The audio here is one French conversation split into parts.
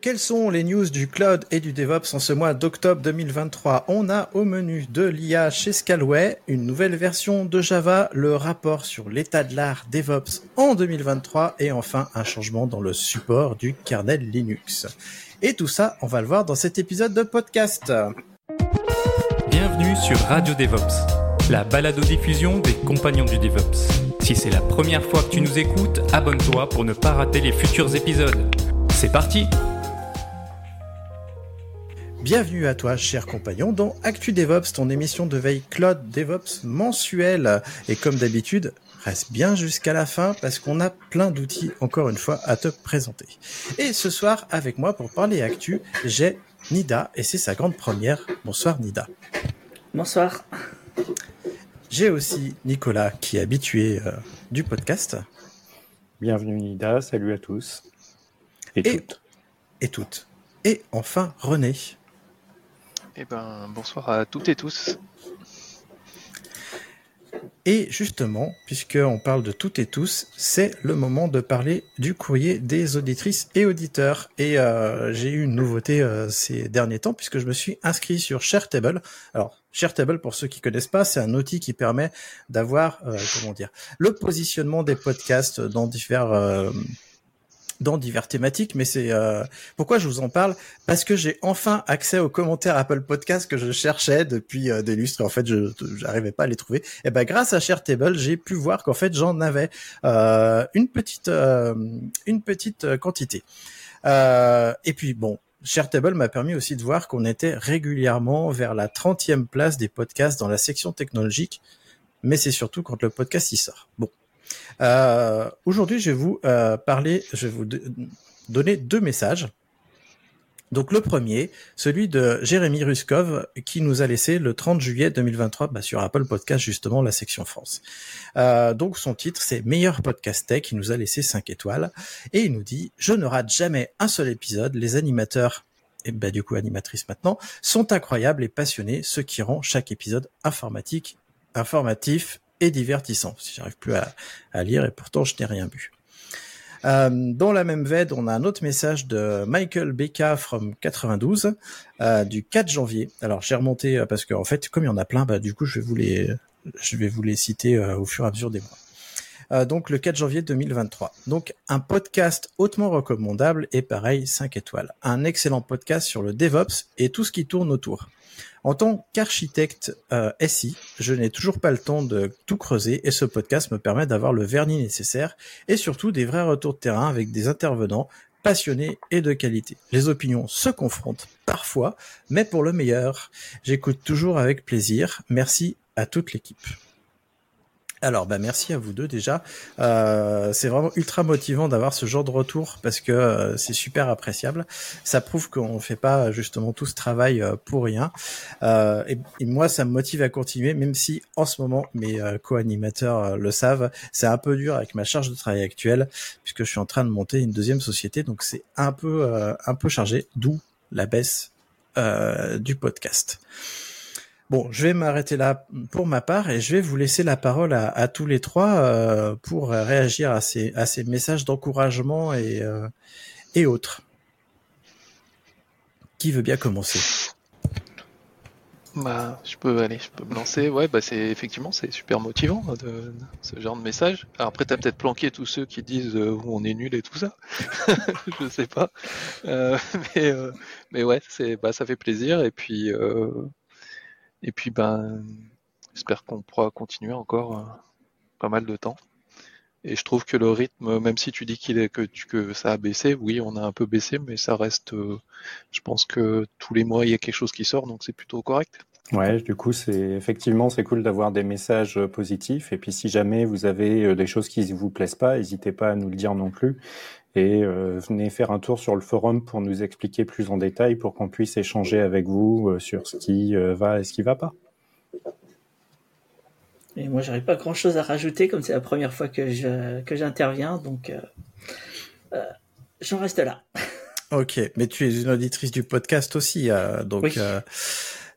Quelles sont les news du cloud et du DevOps en ce mois d'octobre 2023 On a au menu de l'IA chez Scalway, une nouvelle version de Java, le rapport sur l'état de l'art DevOps en 2023 et enfin un changement dans le support du kernel Linux. Et tout ça, on va le voir dans cet épisode de podcast. Bienvenue sur Radio DevOps, la balado-diffusion des compagnons du DevOps. Si c'est la première fois que tu nous écoutes, abonne-toi pour ne pas rater les futurs épisodes. C'est parti Bienvenue à toi, cher compagnon, dans Actu DevOps, ton émission de veille Cloud DevOps mensuelle. Et comme d'habitude, reste bien jusqu'à la fin parce qu'on a plein d'outils, encore une fois, à te présenter. Et ce soir, avec moi pour parler Actu, j'ai Nida et c'est sa grande première. Bonsoir Nida. Bonsoir. J'ai aussi Nicolas qui est habitué euh, du podcast. Bienvenue Nida, salut à tous. Et, toutes. Et toutes. Et enfin René. Eh ben, bonsoir à toutes et tous. Et justement, puisqu'on parle de toutes et tous, c'est le moment de parler du courrier des auditrices et auditeurs. Et euh, j'ai eu une nouveauté euh, ces derniers temps, puisque je me suis inscrit sur Sharetable. Alors, Sharetable, pour ceux qui connaissent pas, c'est un outil qui permet d'avoir, euh, comment dire, le positionnement des podcasts dans divers dans diverses thématiques, mais c'est euh, pourquoi je vous en parle? Parce que j'ai enfin accès aux commentaires Apple Podcast que je cherchais depuis euh, des lustres. En fait, je j'arrivais pas à les trouver. Et ben grâce à Sharetable, j'ai pu voir qu'en fait j'en avais euh, une petite euh, une petite quantité. Euh, et puis bon, Sharetable m'a permis aussi de voir qu'on était régulièrement vers la 30e place des podcasts dans la section technologique, mais c'est surtout quand le podcast y sort. Bon, euh, Aujourd'hui, je vais vous euh, parler, je vais vous donner deux messages. Donc le premier, celui de Jérémy Ruskov, qui nous a laissé le 30 juillet 2023 bah, sur Apple Podcast, justement, la section France. Euh, donc son titre, c'est Meilleur Podcast Tech, il nous a laissé 5 étoiles, et il nous dit « Je ne rate jamais un seul épisode, les animateurs et bah, du coup animatrices maintenant, sont incroyables et passionnés, ce qui rend chaque épisode informatique, informatif et divertissant. Si j'arrive plus à, à, lire et pourtant je n'ai rien vu. Euh, dans la même veine, on a un autre message de Michael Becca from 92 euh, du 4 janvier. Alors j'ai remonté euh, parce qu'en fait, comme il y en a plein, bah, du coup je vais vous les, je vais vous les citer euh, au fur et à mesure des mois. Euh, donc le 4 janvier 2023. Donc un podcast hautement recommandable et pareil 5 étoiles. Un excellent podcast sur le DevOps et tout ce qui tourne autour. En tant qu'architecte euh, SI, je n'ai toujours pas le temps de tout creuser et ce podcast me permet d'avoir le vernis nécessaire et surtout des vrais retours de terrain avec des intervenants passionnés et de qualité. Les opinions se confrontent parfois, mais pour le meilleur. J'écoute toujours avec plaisir. Merci à toute l'équipe. Alors, bah merci à vous deux déjà. Euh, c'est vraiment ultra motivant d'avoir ce genre de retour parce que euh, c'est super appréciable. Ça prouve qu'on fait pas justement tout ce travail euh, pour rien. Et, et, moi, ça me motive à continuer, même si en ce moment mes co-animateurs le savent, c'est un peu dur avec ma charge de travail actuelle puisque je suis en train de monter une deuxième société, donc c'est un peu un peu chargé, d'où la baisse du podcast. Bon, je vais m'arrêter là pour ma part et je vais vous laisser la parole à, tous les trois euh, pour réagir à ces, à ces messages d'encouragement et, euh, et autres. Qui veut bien commencer? Bah, je peux aller, je peux me lancer. Ouais, bah c'est effectivement c'est super motivant de, de, ce genre de message. Après t'as peut-être planqué tous ceux qui disent euh, on est nul et tout ça. je sais pas. Euh, mais euh, mais ouais, c'est bah ça fait plaisir et puis et puis, ben, j'espère qu'on pourra continuer encore euh, pas mal de temps. Et je trouve que le rythme, même si tu dis qu'il est que, tu, que ça a baissé, oui, on a un peu baissé, mais ça reste. Euh, je pense que tous les mois il y a quelque chose qui sort, donc c'est plutôt correct. Ouais, du coup, c'est effectivement c'est cool d'avoir des messages euh, positifs. Et puis, si jamais vous avez des choses qui vous plaisent pas, n'hésitez pas à nous le dire non plus. Et venez faire un tour sur le forum pour nous expliquer plus en détail pour qu'on puisse échanger avec vous sur ce qui va et ce qui va pas. Et moi, j'aurais pas grand chose à rajouter, comme c'est la première fois que je, que j'interviens, donc euh, euh, j'en reste là. Ok, mais tu es une auditrice du podcast aussi, euh, donc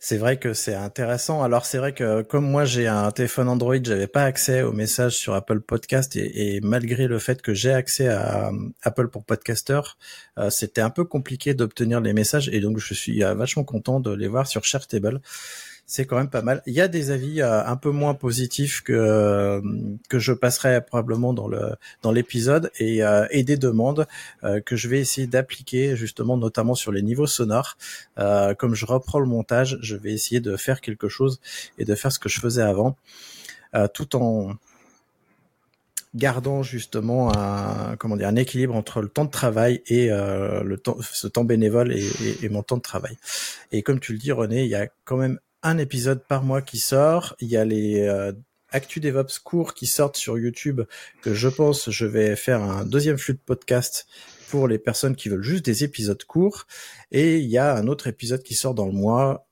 c'est vrai que c'est intéressant. Alors c'est vrai que comme moi j'ai un téléphone Android, j'avais pas accès aux messages sur Apple Podcast et, et malgré le fait que j'ai accès à Apple pour Podcaster, c'était un peu compliqué d'obtenir les messages et donc je suis vachement content de les voir sur Sharetable c'est quand même pas mal. Il y a des avis euh, un peu moins positifs que euh, que je passerai probablement dans le dans l'épisode et, euh, et des demandes que je vais essayer d'appliquer justement notamment sur les niveaux sonores. comme je reprends le montage, je vais essayer de faire quelque chose et de faire ce que je faisais avant, tout en gardant justement un comment dire un équilibre entre le temps de travail et le temps ce temps bénévole et, et, mon temps de travail. Et comme tu le dis René, il y a quand même un épisode par mois qui sort. Il y a les euh, Actu DevOps courts qui sortent sur YouTube que je pense je vais faire un deuxième flux de podcast pour les personnes qui veulent juste des épisodes courts. Et il y a un autre épisode qui sort dans le mois.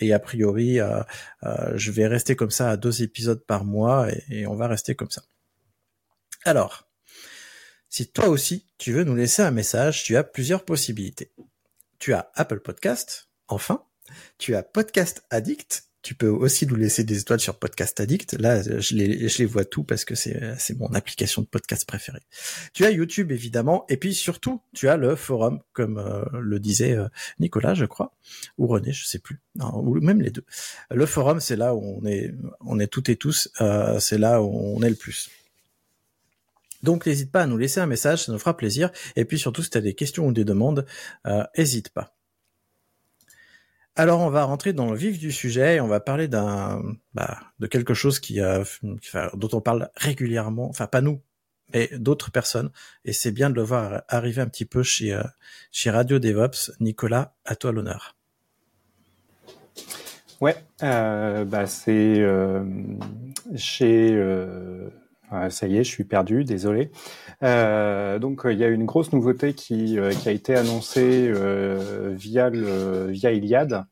Et a priori, euh, euh, je vais rester comme ça à deux épisodes par mois et, et on va rester comme ça. Alors, si toi aussi tu veux nous laisser un message, tu as plusieurs possibilités. Tu as Apple Podcast, enfin, tu as Podcast Addict. Tu peux aussi nous laisser des étoiles sur Podcast Addict. Là, je les, vois tout parce que c'est, mon application de podcast préférée. Tu as YouTube, évidemment. Et puis surtout, tu as le forum, comme euh, le disait euh, Nicolas, je crois, ou René, je sais plus. ou même les deux. Le forum, c'est là où on est, on toutes et tous. Euh, c'est là où on est le plus. Donc n'hésite pas à nous laisser un message, ça nous fera plaisir. Et puis surtout, si tu as des questions ou des demandes, n'hésite pas. Alors on va rentrer dans le vif du sujet et on va parler d'un bah, de quelque chose qui, a, dont on parle régulièrement, enfin pas nous, mais d'autres personnes. Et c'est bien de le voir arriver un petit peu chez euh, chez Radio DevOps. Nicolas, à toi l'honneur. Ouais, euh, bah c'est euh, chez ça y est, je suis perdu, désolé. Euh, donc il y a une grosse nouveauté qui, euh, qui a été annoncée euh, via le via Iliad.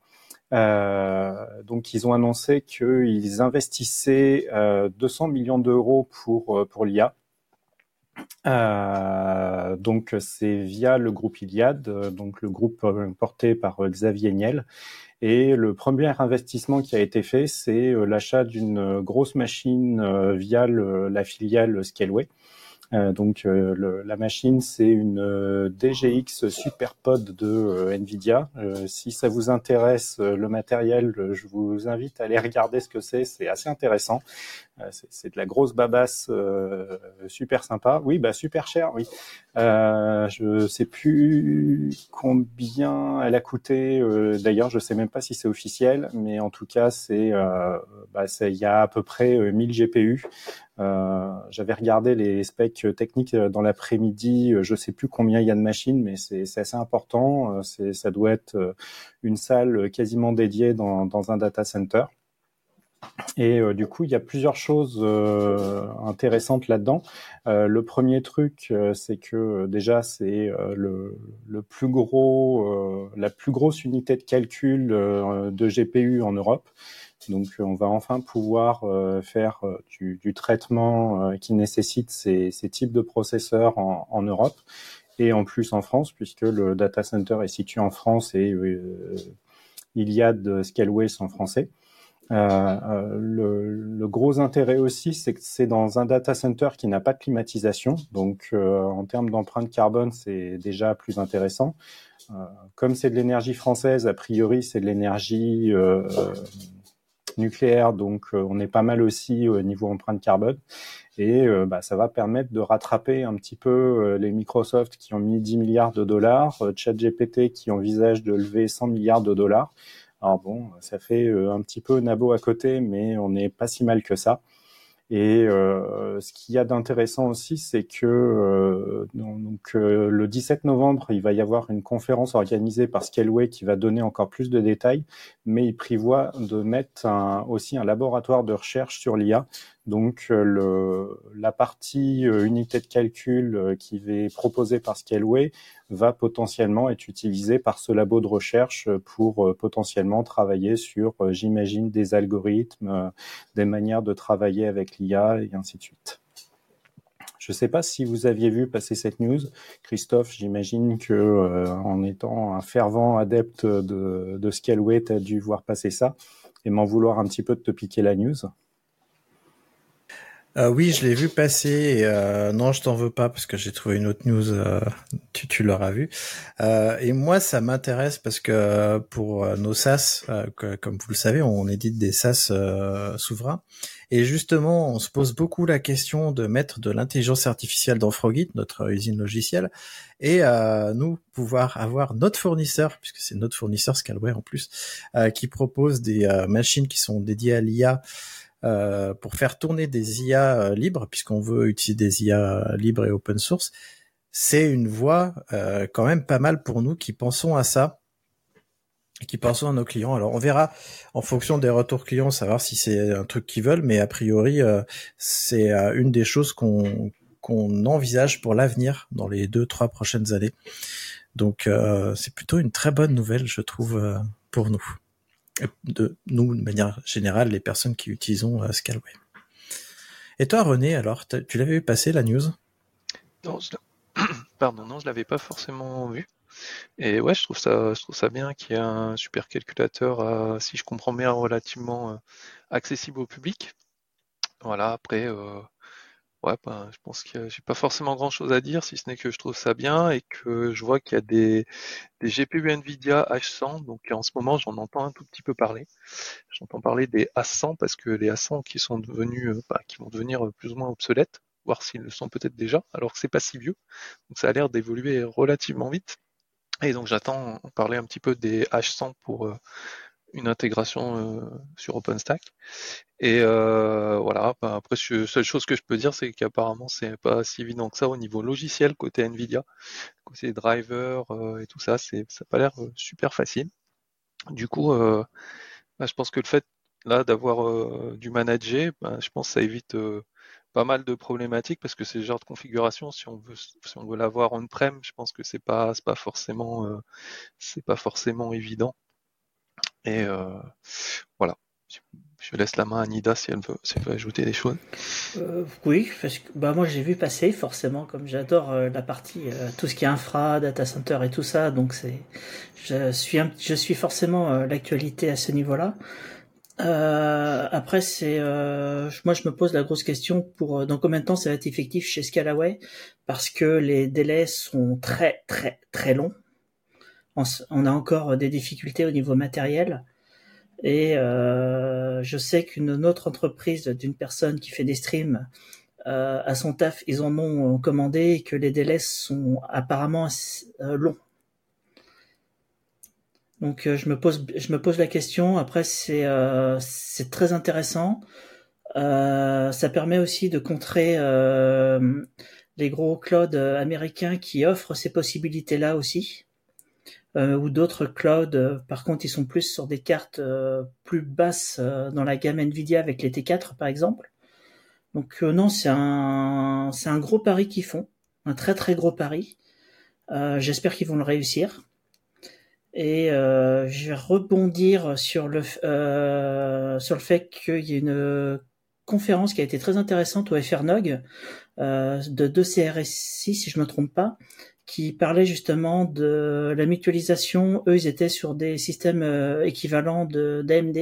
donc ils ont annoncé qu'ils investissaient 200 millions d'euros pour pour l'IA. donc c'est via le groupe Iliad, donc le groupe porté par Xavier Niel, et le premier investissement qui a été fait, c'est euh, l'achat d'une euh, grosse machine euh, via la filiale Scaleway. Euh, donc le, la machine, c'est une DGX SuperPod de Nvidia. si ça vous intéresse le matériel, je vous invite à aller regarder ce que c'est. C'est assez intéressant. c'est de la grosse babasse super sympa. Oui, bah super cher, oui. Euh, je sais plus combien elle a coûté. Euh, d'ailleurs, je sais même pas si c'est officiel, mais en tout cas, c'est euh, bah, il y a à peu près 1000 GPU. Euh, J'avais regardé les specs techniques dans l'après-midi. Je sais plus combien il y a de machines, mais c'est assez important. Ça doit être une salle quasiment dédiée dans, un data center. Et euh, du coup, il y a plusieurs choses euh, intéressantes là-dedans. Euh, le premier truc, c'est que déjà, c'est le, plus gros, la plus grosse unité de calcul de GPU en Europe. Donc, on va enfin pouvoir faire du, du traitement qui nécessite ces, types de processeurs en, Europe et en plus en France, puisque le data center est situé en France et il y a de Scaleway en français. Euh, euh, le, gros intérêt aussi, c'est que c'est dans un data center qui n'a pas de climatisation. Donc, euh, en termes d'empreinte carbone, c'est déjà plus intéressant. comme c'est de l'énergie française, a priori, c'est de l'énergie nucléaire, donc on est pas mal aussi au niveau empreinte carbone. Et bah, ça va permettre de rattraper un petit peu les Microsoft qui ont mis 10 milliards de dollars, ChatGPT qui envisage de lever 100 milliards de dollars. Alors bon, ça fait euh, un petit peu nabo à côté, mais on n'est pas si mal que ça. Et euh, ce qu'il y a d'intéressant aussi, c'est que euh, donc, le 17 novembre, il va y avoir une conférence organisée par Scaleway qui va donner encore plus de détails, mais il prévoit de mettre aussi un laboratoire de recherche sur l'IA. Donc le, la partie unité de calcul qui est proposée par Scaleway va potentiellement être utilisée par ce labo de recherche pour potentiellement travailler sur, j'imagine, des algorithmes, des manières de travailler avec l'IA et ainsi de suite. Je ne sais pas si vous aviez vu passer cette news. Christophe, j'imagine que euh, en étant un fervent adepte de, de Scaleway, tu as dû voir passer ça et m'en vouloir un petit peu de te piquer la news. Euh, oui, je l'ai vu passer. Euh, non, je t'en veux pas parce que j'ai trouvé une autre news. Euh, tu, tu l'auras vu. Euh, et moi, ça m'intéresse parce que pour nos SaaS, comme vous le savez, on édite des SaaS souverains. Et justement, on se pose beaucoup la question de mettre de l'intelligence artificielle dans Frogit, notre usine logicielle, et nous pouvoir avoir notre fournisseur, puisque c'est notre fournisseur Scalware en plus, qui propose des machines qui sont dédiées à l'IA. Euh, pour faire tourner des IA euh, libres, puisqu'on veut utiliser des IA libres et open source, c'est une voie euh, quand même pas mal pour nous qui pensons à ça qui pensons à nos clients. Alors on verra en fonction des retours clients, savoir si c'est un truc qu'ils veulent, mais a priori c'est une des choses qu'on qu'on envisage pour l'avenir dans les deux trois prochaines années. Donc c'est plutôt une très bonne nouvelle, je trouve, pour nous de nous, de manière générale, les personnes qui utilisons euh, Scalway. Et toi, René, alors, tu l'avais vu passer la news? Non, je pardon, non, je l'avais pas forcément vu. Et ouais, je trouve ça, ça bien qu'il y ait un super calculateur, euh, si je comprends bien, relativement euh, accessible au public. Voilà, après, Ouais, ben, je pense que j'ai pas forcément grand chose à dire, si ce n'est que je trouve ça bien et que je vois qu'il y a des, des GPU Nvidia H100, donc en ce moment j'en entends un tout petit peu parler. J'entends parler des A100 parce que les A100 qui sont devenus, euh, bah, qui vont devenir plus ou moins obsolètes, voire s'ils le sont peut-être déjà, alors que c'est pas si vieux. Donc ça a l'air d'évoluer relativement vite. Et donc j'attends parler un petit peu des H100 pour euh, une intégration euh, sur OpenStack. Et euh, voilà, ben, après, la seule chose que je peux dire, c'est qu'apparemment, c'est pas si évident que ça au niveau logiciel côté Nvidia, côté driver euh, et tout ça, c'est ça n'a pas l'air super facile. Du coup, ben, je pense que le fait là d'avoir du manager, ben, je pense que ça évite pas mal de problématiques parce que c'est le genre de configuration si on veut si on veut l'avoir on-prem, je pense que c'est pas c'est pas forcément c'est pas forcément évident. Et euh, voilà. Je laisse la main à Nida si elle veut, ajouter des choses. Euh, oui, parce que bah, moi j'ai vu passer forcément, comme j'adore euh, la partie, tout ce qui est infra, data center et tout ça, donc c'est, je suis, je suis forcément l'actualité à ce niveau-là. après, c'est, moi je me pose la grosse question pour dans combien de temps ça va être effectif chez Scalaway, parce que les délais sont très très très longs on, a encore des difficultés au niveau matériel. Et euh, je sais qu'une autre entreprise d'une personne qui fait des streams euh, à son taf, ils en ont commandé et que les délais sont apparemment euh, longs. Donc je me pose je me pose la question. Après c'est c'est très intéressant. ça permet aussi de contrer les gros clouds américains qui offrent ces possibilités là aussi. Euh, ou d'autres clouds. Euh, par contre, ils sont plus sur des cartes euh, plus basses dans la gamme Nvidia avec les T4 par exemple. Donc non, c'est un c'est un gros pari qu'ils font, un très très gros pari. J'espère qu'ils vont le réussir. Et je vais rebondir sur le sur le fait qu'il y a une conférence qui a été très intéressante au FRNOG de deux CRSI, si je me trompe pas, qui parlait justement de la mutualisation. Eux, ils étaient sur des systèmes euh, équivalents d'AMD,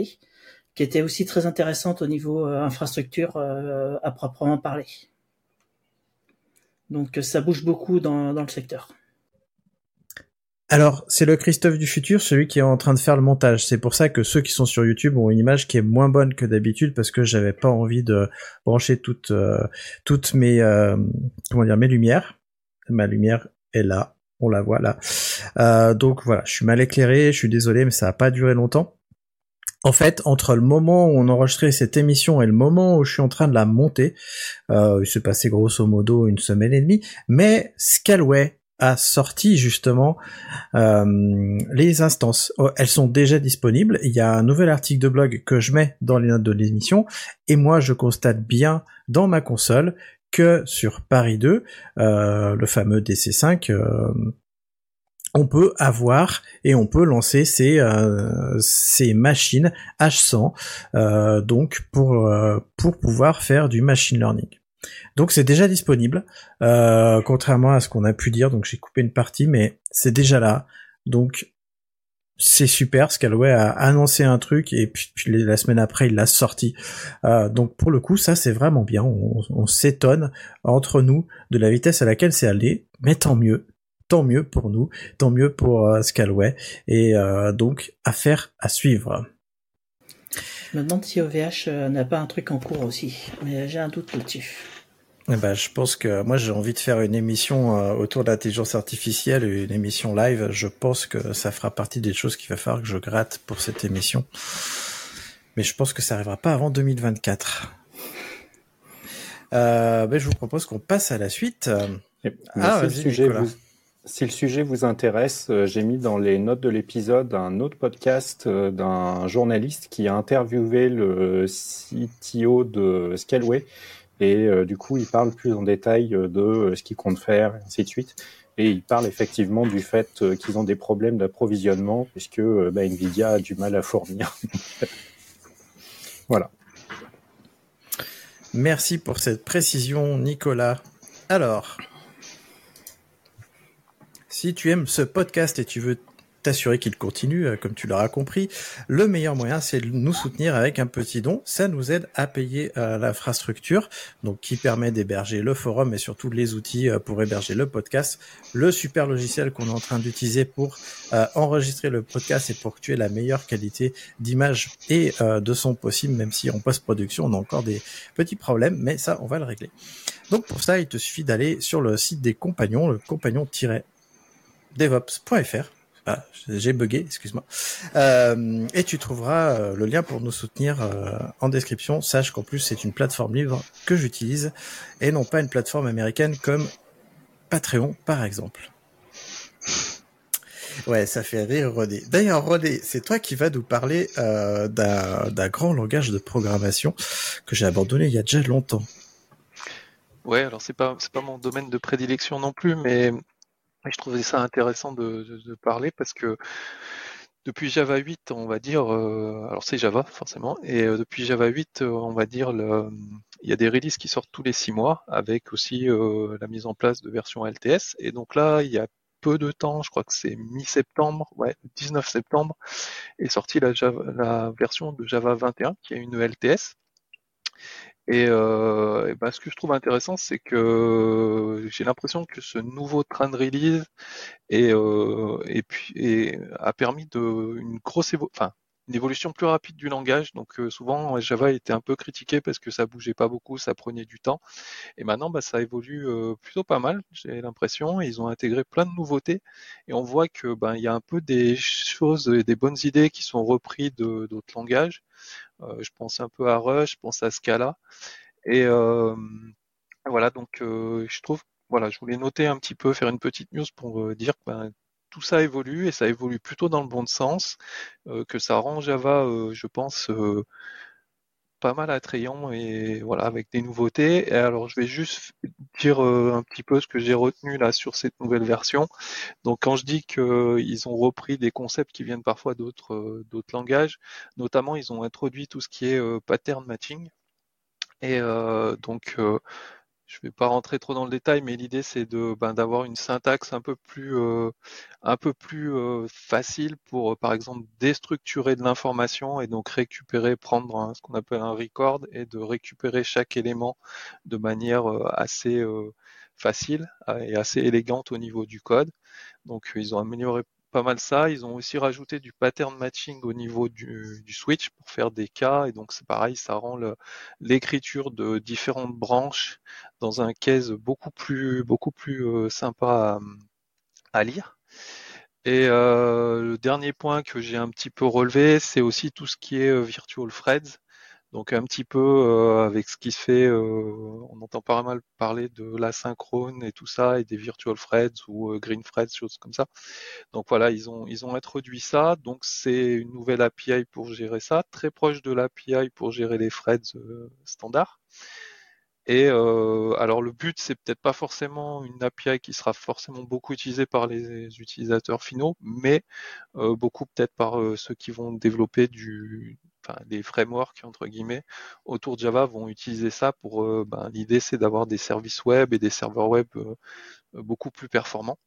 qui étaient aussi très intéressantes au niveau euh, infrastructure euh, à proprement parler. Donc ça bouge beaucoup dans, dans le secteur. Alors, c'est le Christophe du futur, celui qui est en train de faire le montage. C'est pour ça que ceux qui sont sur YouTube ont une image qui est moins bonne que d'habitude parce que j'avais pas envie de brancher toutes toutes mes comment dire mes lumières. Ma lumière est là. On la voit là. Euh, donc voilà, je suis mal éclairé, je suis désolé, mais ça n'a pas duré longtemps. En fait, entre le moment où on enregistrait cette émission et le moment où je suis en train de la monter, euh, il s'est passé grosso modo une semaine et demie, mais Scalway a sorti justement euh, les instances. Oh, elles sont déjà disponibles. Il y a un nouvel article de blog que je mets dans les notes de l'émission. Et moi, je constate bien dans ma console sur Paris 2, euh, le fameux DC5, euh, on peut avoir et on peut lancer ces, ces machines H100 donc pour pouvoir faire du machine learning. Donc c'est déjà disponible, euh, contrairement à ce qu'on a pu dire. Donc j'ai coupé une partie, mais c'est déjà là. Donc c'est super. Scalway a annoncé un truc et puis, la semaine après il l'a sorti. Euh, donc pour le coup ça c'est vraiment bien. On, s'étonne entre nous de la vitesse à laquelle c'est allé, mais tant mieux. Tant mieux pour nous, tant mieux pour euh, Scalway, et donc affaire à suivre. Je me demande si OVH n'a pas un truc en cours aussi, mais j'ai un doute là-dessus. Eh ben, je pense que moi j'ai envie de faire une émission euh, autour de l'intelligence artificielle, une émission live. Je pense que ça fera partie des choses qu'il va falloir que je gratte pour cette émission. Mais je pense que ça arrivera pas avant 2024. Euh, ben, je vous propose qu'on passe à la suite. Ah, si, le sujet vous, si le sujet vous intéresse, euh, j'ai mis dans les notes de l'épisode un autre podcast d'un journaliste qui a interviewé le CTO de Scaleway et euh, du coup, il parle plus en détail euh, de euh, ce qu'ils comptent faire, et ainsi de suite. Et il parle effectivement du fait qu'ils ont des problèmes d'approvisionnement, puisque bah, Nvidia a du mal à fournir. voilà. Merci pour cette précision, Nicolas. Alors, si tu aimes ce podcast et tu veux t'assurer qu'il continue, euh, comme tu l'auras compris. Le meilleur moyen, c'est de nous soutenir avec un petit don. Ça nous aide à payer euh, l'infrastructure, donc qui permet d'héberger le forum et surtout les outils euh, pour héberger le podcast, le super logiciel qu'on est en train d'utiliser pour enregistrer le podcast et pour que tu aies la meilleure qualité d'image et de son possible, même si en post-production on a encore des petits problèmes, mais ça on va le régler. Donc pour ça, il te suffit d'aller sur le site des compagnons, le compagnon-devops.fr ah, j'ai bugué, excuse-moi. Euh, et tu trouveras euh, le lien pour nous soutenir euh, en description. Sache qu'en plus c'est une plateforme libre que j'utilise et non pas une plateforme américaine comme Patreon par exemple. Ouais, ça fait rire Rodé. D'ailleurs Rodé, c'est toi qui vas nous parler d'un grand langage de programmation que j'ai abandonné il y a déjà longtemps. Ouais, alors c'est pas pas mon domaine de prédilection non plus, mais je trouvais ça intéressant de, parler parce que depuis Java 8, on va dire, euh, alors c'est Java forcément, et euh, depuis Java 8, euh, on va dire, il y a des releases qui sortent tous les six mois avec aussi la mise en place de versions LTS. Et donc là, il y a peu de temps, je crois que c'est mi-septembre, ouais, 19 septembre, est sortie la, la version de Java 21 qui a une LTS. Et, euh, ben, ce que je trouve intéressant, c'est que j'ai l'impression que ce nouveau train de release et, euh, et a permis de une grosse évo enfin une évolution plus rapide du langage. Donc euh, souvent Java était un peu critiqué parce que ça bougeait pas beaucoup, ça prenait du temps. Et maintenant, bah, ça évolue euh, plutôt pas mal. J'ai l'impression. Ils ont intégré plein de nouveautés et on voit que ben il y a un peu des choses, des bonnes idées qui sont reprises d'autres langages. Euh, je pense un peu à Rush, je pense à Scala. Et euh, voilà, donc euh, je trouve, voilà, je voulais noter un petit peu, faire une petite news pour dire que ben, tout ça évolue et ça évolue plutôt dans le bon sens, que ça rend Java, je pense, pas mal attrayant et voilà avec des nouveautés. Et alors je vais juste dire euh, un petit peu ce que j'ai retenu là sur cette nouvelle version. Donc quand je dis qu'ils ont repris des concepts qui viennent parfois d'autres euh, d'autres langages, notamment ils ont introduit tout ce qui est euh, pattern matching. Et donc je vais pas rentrer trop dans le détail, mais l'idée c'est de ben, d'avoir une syntaxe un peu plus euh, un peu plus euh, facile pour euh, par exemple déstructurer de l'information et donc récupérer, prendre ce qu'on appelle un record et de récupérer chaque élément de manière assez facile et assez élégante au niveau du code. Donc ils ont amélioré pas mal ça. Ils ont aussi rajouté du pattern matching au niveau du, switch pour faire des cas. Et donc c'est pareil, ça rend l'écriture de différentes branches dans un case beaucoup plus, beaucoup plus euh, sympa à, lire. Et euh, le dernier point que j'ai un petit peu relevé, c'est aussi tout ce qui est euh, virtual threads. Donc un petit peu euh, avec ce qui se fait, euh, on entend pas mal parler de l'asynchrone et tout ça, et des virtual threads ou euh, green threads, choses comme ça. Donc voilà, ils ont ils ont introduit ça. Donc c'est une nouvelle API pour gérer ça, très proche de l'API pour gérer les threads standards. Et alors le but, c'est peut-être pas forcément une API qui sera forcément beaucoup utilisée par les utilisateurs finaux, mais beaucoup peut-être par ceux qui vont développer du, enfin, des frameworks entre guillemets autour de Java vont utiliser ça pour. Ben, L'idée, c'est d'avoir des services web et des serveurs web beaucoup plus performants.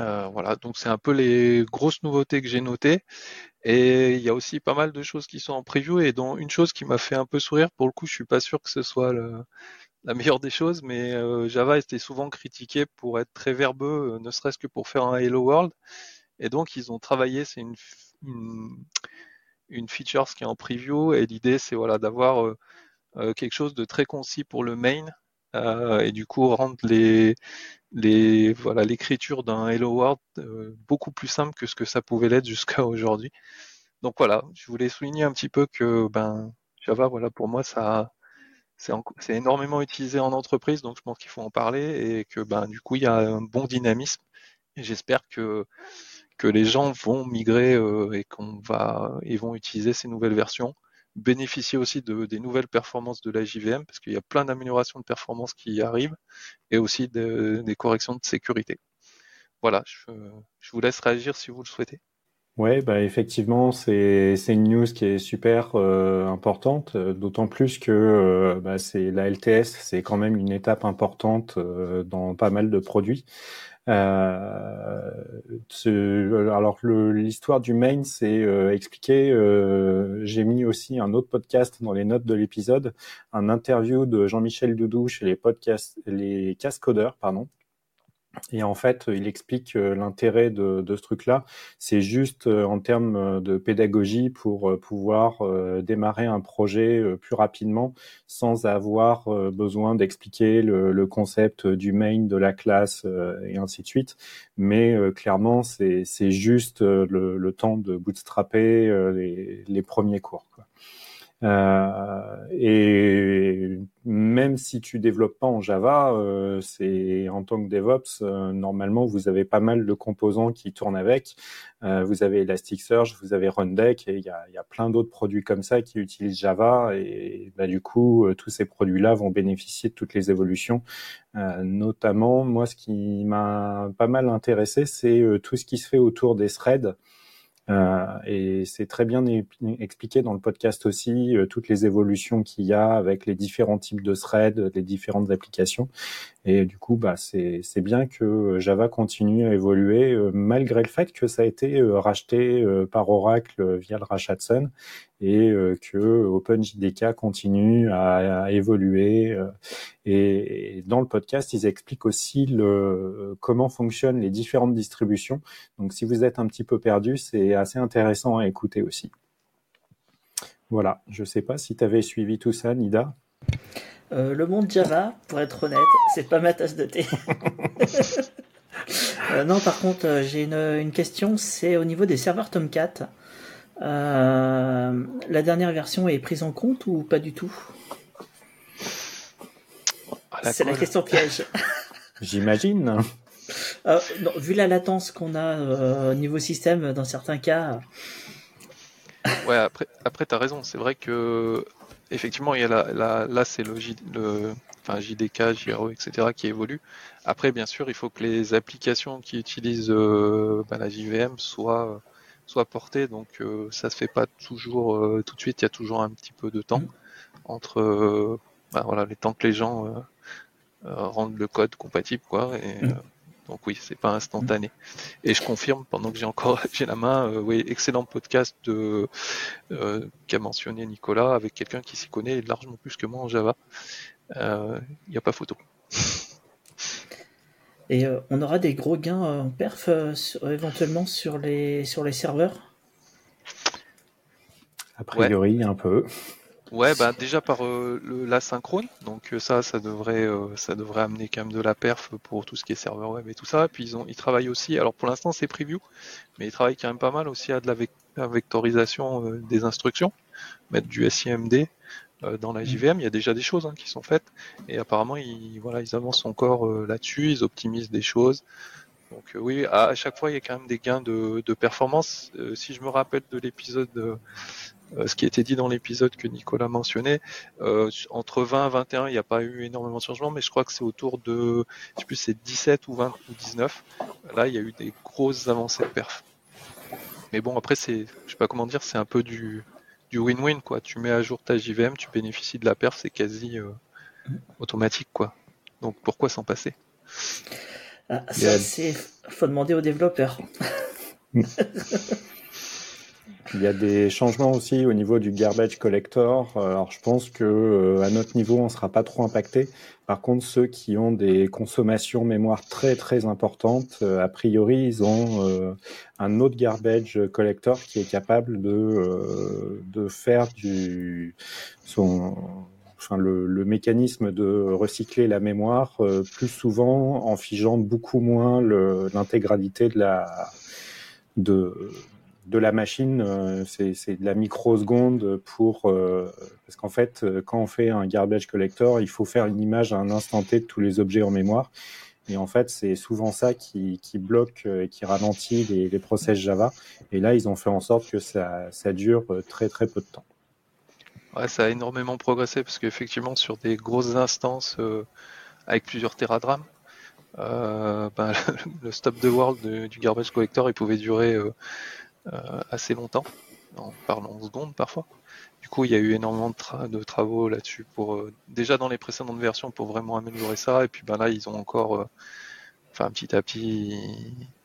Euh, voilà, donc c'est un peu les grosses nouveautés que j'ai notées. Et il y a aussi pas mal de choses qui sont en preview et dont une chose qui m'a fait un peu sourire. Pour le coup, je suis pas sûr que ce soit la meilleure des choses, mais euh, Java était souvent critiqué pour être très verbeux, euh, ne serait-ce que pour faire un Hello World. Et donc ils ont travaillé, c'est une, une, feature qui est en preview et l'idée c'est voilà d'avoir quelque chose de très concis pour le main et du coup rendre les les voilà l'écriture d'un Hello World euh, beaucoup plus simple que ce que ça pouvait l'être jusqu'à aujourd'hui. Donc voilà, je voulais souligner un petit peu que ben Java voilà pour moi ça c'est énormément utilisé en entreprise donc je pense qu'il faut en parler et que ben du coup il y a un bon dynamisme et j'espère que que les gens vont migrer euh, et qu'on va ils vont utiliser ces nouvelles versions bénéficier aussi de, des nouvelles performances de la JVM, parce qu'il y a plein d'améliorations de performance qui arrivent, et aussi des corrections de sécurité. Voilà, je, vous laisse réagir si vous le souhaitez. Ouais, bah effectivement, c'est c'est une news qui est super euh, importante, d'autant plus que euh, bah, c'est la LTS, c'est quand même une étape importante euh, dans pas mal de produits. Euh, alors l'histoire du main, c'est euh, expliqué. Euh, j'ai mis aussi un autre podcast dans les notes de l'épisode, un interview de Jean-Michel Doudou chez les podcasts, les cascodeurs, pardon, et en fait, il explique euh, l'intérêt de, de, ce truc-là. C'est juste euh, en termes euh, de pédagogie pour pouvoir démarrer un projet plus rapidement sans avoir besoin d'expliquer le, le, concept du main, de la classe et ainsi de suite. Mais clairement, c'est juste le, le, temps de bootstrapper les, les premiers cours. Quoi. Euh, et même si tu développes pas en Java, euh, c'est en tant que DevOps, euh, normalement vous avez pas mal de composants qui tournent avec. Vous avez Elasticsearch, vous avez Rundeck, et il y a, y a, plein d'autres produits comme ça qui utilisent Java. Et bah, du coup, tous ces produits-là vont bénéficier de toutes les évolutions. notamment, moi, ce qui m'a pas mal intéressé, c'est tout ce qui se fait autour des threads. Euh, et c'est très bien expliqué dans le podcast aussi, euh, toutes les évolutions qu'il y a avec les différents types de threads, les différentes applications. Et du coup, bah, c'est bien que Java continue à évoluer, euh, malgré le fait que ça a été racheté par Oracle via le rachat Sun et que OpenJDK continue à, à évoluer. Et, dans le podcast, ils expliquent aussi le, comment fonctionnent les différentes distributions. Donc, si vous êtes un petit peu perdu, c'est assez intéressant à écouter aussi. Voilà, je ne sais pas si tu avais suivi tout ça, Nida. Euh, le monde Java, pour être honnête, c'est pas ma tasse de thé. Euh, non, par contre, euh, j'ai une, question, c'est au niveau des serveurs Tomcat. la dernière version est prise en compte ou pas du tout? Ah, C'est la question piège. J'imagine. Euh, vu la latence qu'on a euh, au niveau système, dans certains cas. ouais, après, après tu as raison. C'est vrai que, effectivement, il y a la, là, c'est le, le enfin, JDK, JRE, etc., qui évolue. Après, bien sûr, il faut que les applications qui utilisent euh, bah, la JVM soient, soient portées. Donc, ça se fait pas toujours tout de suite. Il y a toujours un petit peu de temps entre bah, voilà, les temps que les gens rendent le code compatible, quoi. Et, mm. Donc oui, c'est pas instantané. Et je confirme, pendant que j'ai encore j'ai la main, euh, oui, excellent podcast de euh, qu'a mentionné Nicolas avec quelqu'un qui s'y connaît largement plus que moi en Java. Il euh, n'y a pas photo. Et on aura des gros gains en perf éventuellement sur les sur les serveurs? A priori, un peu. Ouais, bah déjà par euh, l'asynchrone, donc euh, ça, ça devrait, euh, ça devrait amener quand même de la perf pour tout ce qui est serveur web et tout ça. Puis ils ont, ils travaillent aussi. Alors pour l'instant c'est preview, mais ils travaillent quand même pas mal aussi à de la, vectorisation des instructions. mettre du SIMD dans la JVM. Il y a déjà des choses hein, qui sont faites et apparemment ils voilà ils avancent encore là-dessus, ils optimisent des choses. Donc oui, à, chaque fois il y a quand même des gains de, de performance. si je me rappelle de l'épisode euh, ce qui était dit dans l'épisode que Nicolas mentionnait, euh, entre 20 et 21, il n'y a pas eu énormément de changements, mais je crois que c'est autour de, je sais plus, c'est 17 ou 20 ou 19. Là, il y a eu des grosses avancées de perf. Mais bon, après, c'est, je sais pas comment dire, c'est un peu du, du win-win, quoi. Tu mets à jour ta JVM, tu bénéficies de la perf, c'est quasi euh, automatique, quoi. Donc pourquoi s'en passer? Ah, Ça, c'est, faut demander aux développeurs. Il y a des changements aussi au niveau du garbage collector. Alors je pense que euh, à notre niveau, on ne sera pas trop impacté. Par contre, ceux qui ont des consommations mémoire très très importantes, euh, a priori, ils ont euh, un autre garbage collector qui est capable de de faire du son Enfin, le, le, mécanisme de recycler la mémoire plus souvent en figeant beaucoup moins l'intégralité de la de de la machine, euh, c'est de la microseconde pour euh, parce qu'en fait, euh, quand on fait un garbage collector, il faut faire une image à un instant T de tous les objets en mémoire. Et en fait, c'est souvent ça qui, bloque et qui ralentit les, process Java. Et là, ils ont fait en sorte que ça, dure très très peu de temps. Ouais, ça a énormément progressé parce qu'effectivement, sur des grosses instances avec plusieurs teradrames, ben, le stop the world du garbage collector, il pouvait durer euh, assez longtemps, en parlant en secondes parfois. Du coup, il y a eu énormément de, travaux là-dessus pour euh, déjà dans les précédentes versions pour vraiment améliorer ça. Et puis ben là, ils ont encore, euh, enfin petit à petit,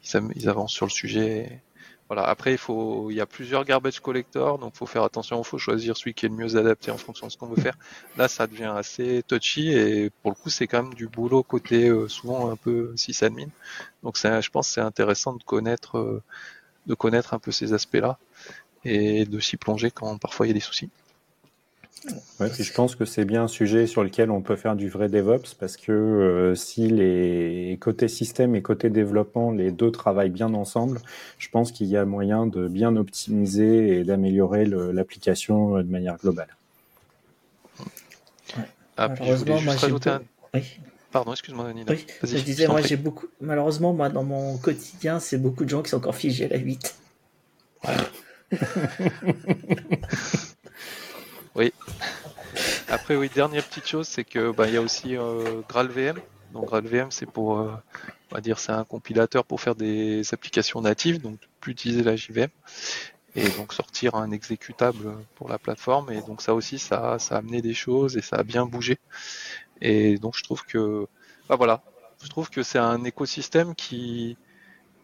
ils, avancent sur le sujet. Voilà. Après, il faut, il y a plusieurs garbage collectors, donc faut faire attention. Il faut choisir celui qui est le mieux adapté en fonction de ce qu'on veut faire. Là, ça devient assez touchy et pour le coup, c'est quand même du boulot côté souvent un peu sysadmin. Donc, je pense, c'est intéressant de connaître de connaître un peu ces aspects-là et de s'y plonger quand parfois il y a des soucis. Ouais, je pense que c'est bien un sujet sur lequel on peut faire du vrai DevOps parce que euh, si les côtés système et côté développement, les deux travaillent bien ensemble, je pense qu'il y a moyen de bien optimiser et d'améliorer l'application de manière globale. Ah, je voulais juste rajouter un... Pardon, excuse-moi, Nina. Oui, je disais, moi, j'ai beaucoup. Malheureusement, moi, dans mon quotidien, c'est beaucoup de gens qui sont encore figés à la 8. oui. Après, oui, dernière petite chose, c'est que bah, il y a aussi euh, GraalVM. Donc GraalVM, c'est pour, euh, on va dire, c'est un compilateur pour faire des applications natives, donc plus utiliser la JVM et donc sortir un exécutable pour la plateforme. Et donc ça aussi, ça, ça a amené des choses et ça a bien bougé. Et donc je trouve que, voilà, je trouve que c'est un écosystème qui,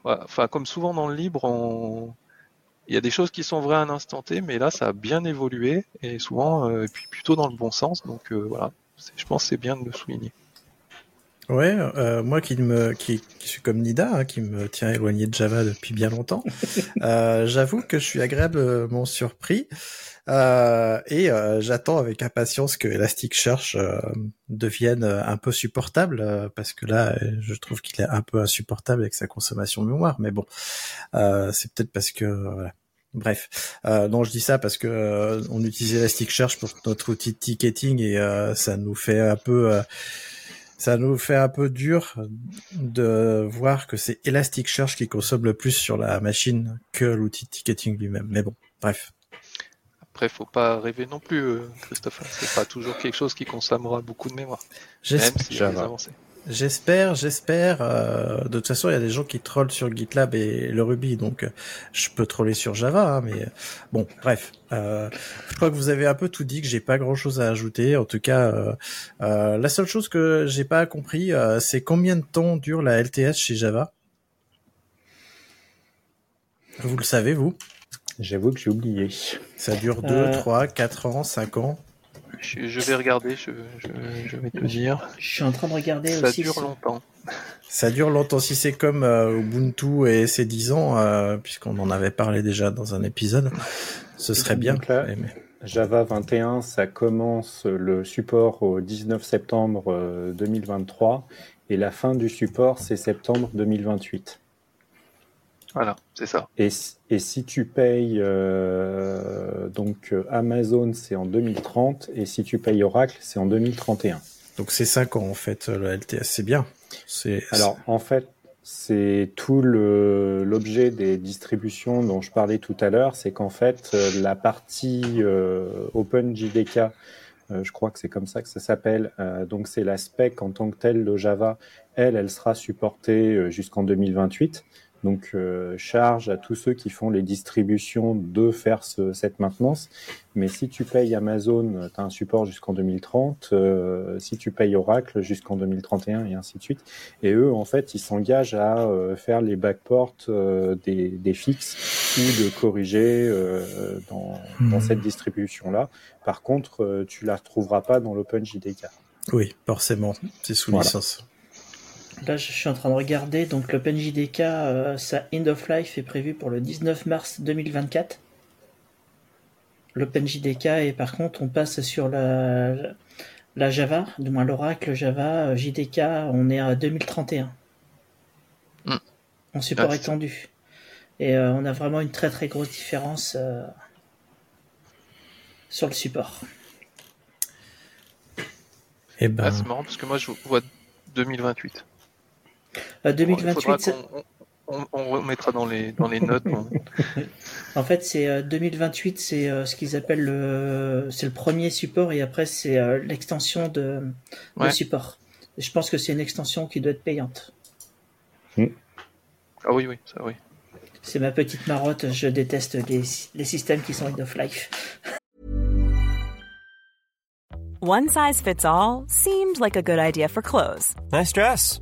enfin comme souvent dans le libre, on... il y a des choses qui sont vraies à un instant T, mais là ça a bien évolué et souvent, euh, et puis plutôt dans le bon sens. Donc euh, voilà, je pense c'est bien de le souligner. Ouais, euh, moi qui me qui, qui, suis comme Nida, hein, qui me tient éloigné de Java depuis bien longtemps, euh, j'avoue que je suis agréablement surpris euh, et euh, j'attends avec impatience que Elasticsearch euh, devienne un peu supportable parce que là, je trouve qu'il est un peu insupportable avec sa consommation de mémoire. Mais bon, c'est peut-être parce que voilà. Bref, euh, non, je dis ça parce que on utilise Elasticsearch pour notre outil de ticketing et ça nous fait un peu ça nous fait un peu dur de voir que c'est Elasticsearch qui consomme le plus sur la machine que l'outil de ticketing lui-même. Mais bon, bref. Après, faut pas rêver non plus, euh, Christophe. C'est pas toujours quelque chose qui consommera beaucoup de mémoire. Même si J'espère, j'espère. Euh, de toute façon, il y a des gens qui trollent sur GitLab et le Ruby, donc euh, je peux troller sur Java. Hein, mais bon, bref. Euh, je crois que vous avez un peu tout dit, que j'ai pas grand-chose à ajouter. En tout cas, la seule chose que j'ai pas compris, c'est combien de temps dure la LTS chez Java? Vous le savez, vous? J'avoue que j'ai oublié. Ça dure 2, 3, 4 ans, 5 ans je, vais regarder, je, vais te dire. Je suis en train de regarder ça aussi. Ça dure longtemps. Ça dure longtemps. Si c'est comme euh, Ubuntu et ses 10 ans, euh, puisqu'on en avait parlé déjà dans un épisode, ce serait bien. Java 21, ça commence le support au 19 septembre 2023 euh, et la fin du support, c'est septembre 2028. Voilà, c'est ça. Et, et, si tu payes donc Amazon, c'est en 2030, et si tu payes Oracle, c'est en 2031. Donc c'est 5 ans en fait, le LTS, c'est bien. Alors en fait, c'est tout l'objet des distributions dont je parlais tout à l'heure, c'est qu'en fait la partie OpenJDK je crois que c'est comme ça que ça s'appelle. donc c'est la spec en tant que telle de Java. Elle, elle sera supportée jusqu'en 2028. Donc, euh, charge à tous ceux qui font les distributions de faire ce, cette maintenance. Mais si tu payes Amazon, tu as un support jusqu'en 2030. Euh, si tu payes Oracle, jusqu'en 2031 et ainsi de suite. Et eux, en fait, ils s'engagent à euh, faire les backports euh, des, des, fixes ou de corriger euh, dans, dans, cette distribution-là. Par contre, tu la retrouveras pas dans l'OpenJDK. Oui, forcément. C'est sous voilà. licence. Là, je suis en train de regarder. Donc, l'OpenJDK, euh, sa end of life est prévu pour le 19 mars 2024. L'OpenJDK, et par contre, on passe sur la, la Java, du moins l'Oracle Java euh, JDK, on est à 2031. Mm. En support ah, étendu. Et euh, on a vraiment une très très grosse différence euh, sur le support. Et eh ben... Ah, c'est marrant parce que moi je vois 2028. 2028. Euh, on, on, remettra dans les, dans les notes. en fait, c'est 2028, euh, c'est euh, ce qu'ils appellent le, c'est le premier support et après c'est l'extension de, ouais. de, support. je pense que c'est une extension qui doit être payante. Mm. Ah oui, oui, ça oui. C'est ma petite marotte, je déteste les, les systèmes qui sont end of life. One size fits all seemed like a good idea for clothes. Nice dress.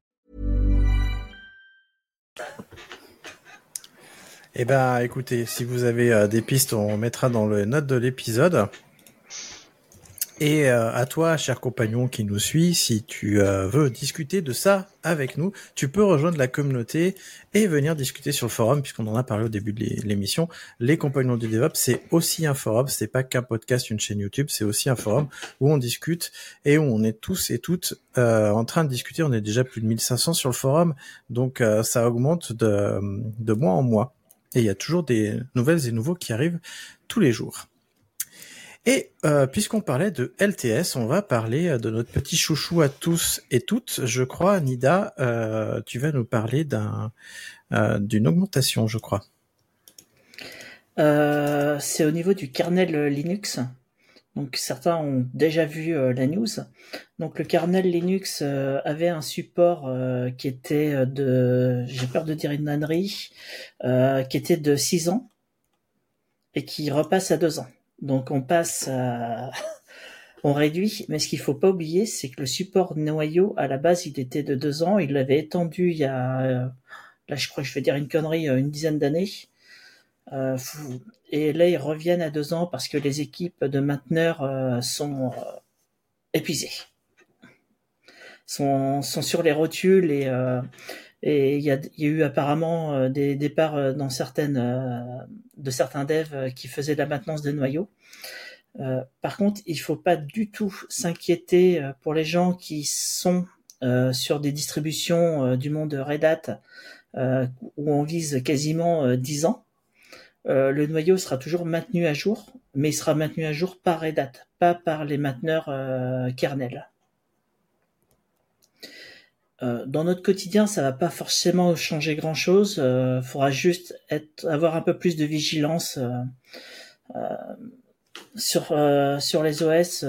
Eh ben, écoutez, si vous avez euh, des pistes, on mettra dans les notes de l'épisode. Et euh, à toi, cher compagnon qui nous suit, si tu euh, veux discuter de ça avec nous, tu peux rejoindre la communauté et venir discuter sur le forum, puisqu'on en a parlé au début de l'émission. Les compagnons du DevOps, c'est aussi un forum, c'est pas qu'un podcast, une chaîne YouTube, c'est aussi un forum où on discute et où on est tous et toutes en train de discuter. On est déjà plus de 1500 sur le forum, donc ça augmente de, de mois en mois. Et il y a toujours des nouvelles et nouveaux qui arrivent tous les jours. Et euh, puisqu'on parlait de LTS, on va parler euh, de notre petit chouchou à tous et toutes. Je crois, Nida, euh, tu vas nous parler d'un d'une augmentation, je crois. C'est au niveau du kernel Linux. Donc certains ont déjà vu la news. Donc le kernel Linux avait un support qui était de, j'ai peur de dire une ânerie, qui était de 6 ans et qui repasse à 2 ans. Donc on passe à... on réduit, mais ce qu'il faut pas oublier, c'est que le support noyau, à la base, il était de deux ans, il l'avait étendu il y a, là je crois que je vais dire une connerie, une dizaine d'années. Euh, et là, ils reviennent à deux ans parce que les équipes de mainteneurs euh, sont euh, épuisées, sont, sont sur les rotules et il y a, eu apparemment des départs dans certaines, de certains devs qui faisaient de la maintenance des noyaux. Par contre, il faut pas du tout s'inquiéter pour les gens qui sont sur des distributions du monde Red Hat où on vise quasiment 10 ans. Le noyau sera toujours maintenu à jour, mais il sera maintenu à jour par Red Hat, pas par les mainteneurs kernel. Euh, dans notre quotidien, ça va pas forcément changer grand chose. Euh, faudra juste être, avoir un peu plus de vigilance. Euh, euh sur sur les OS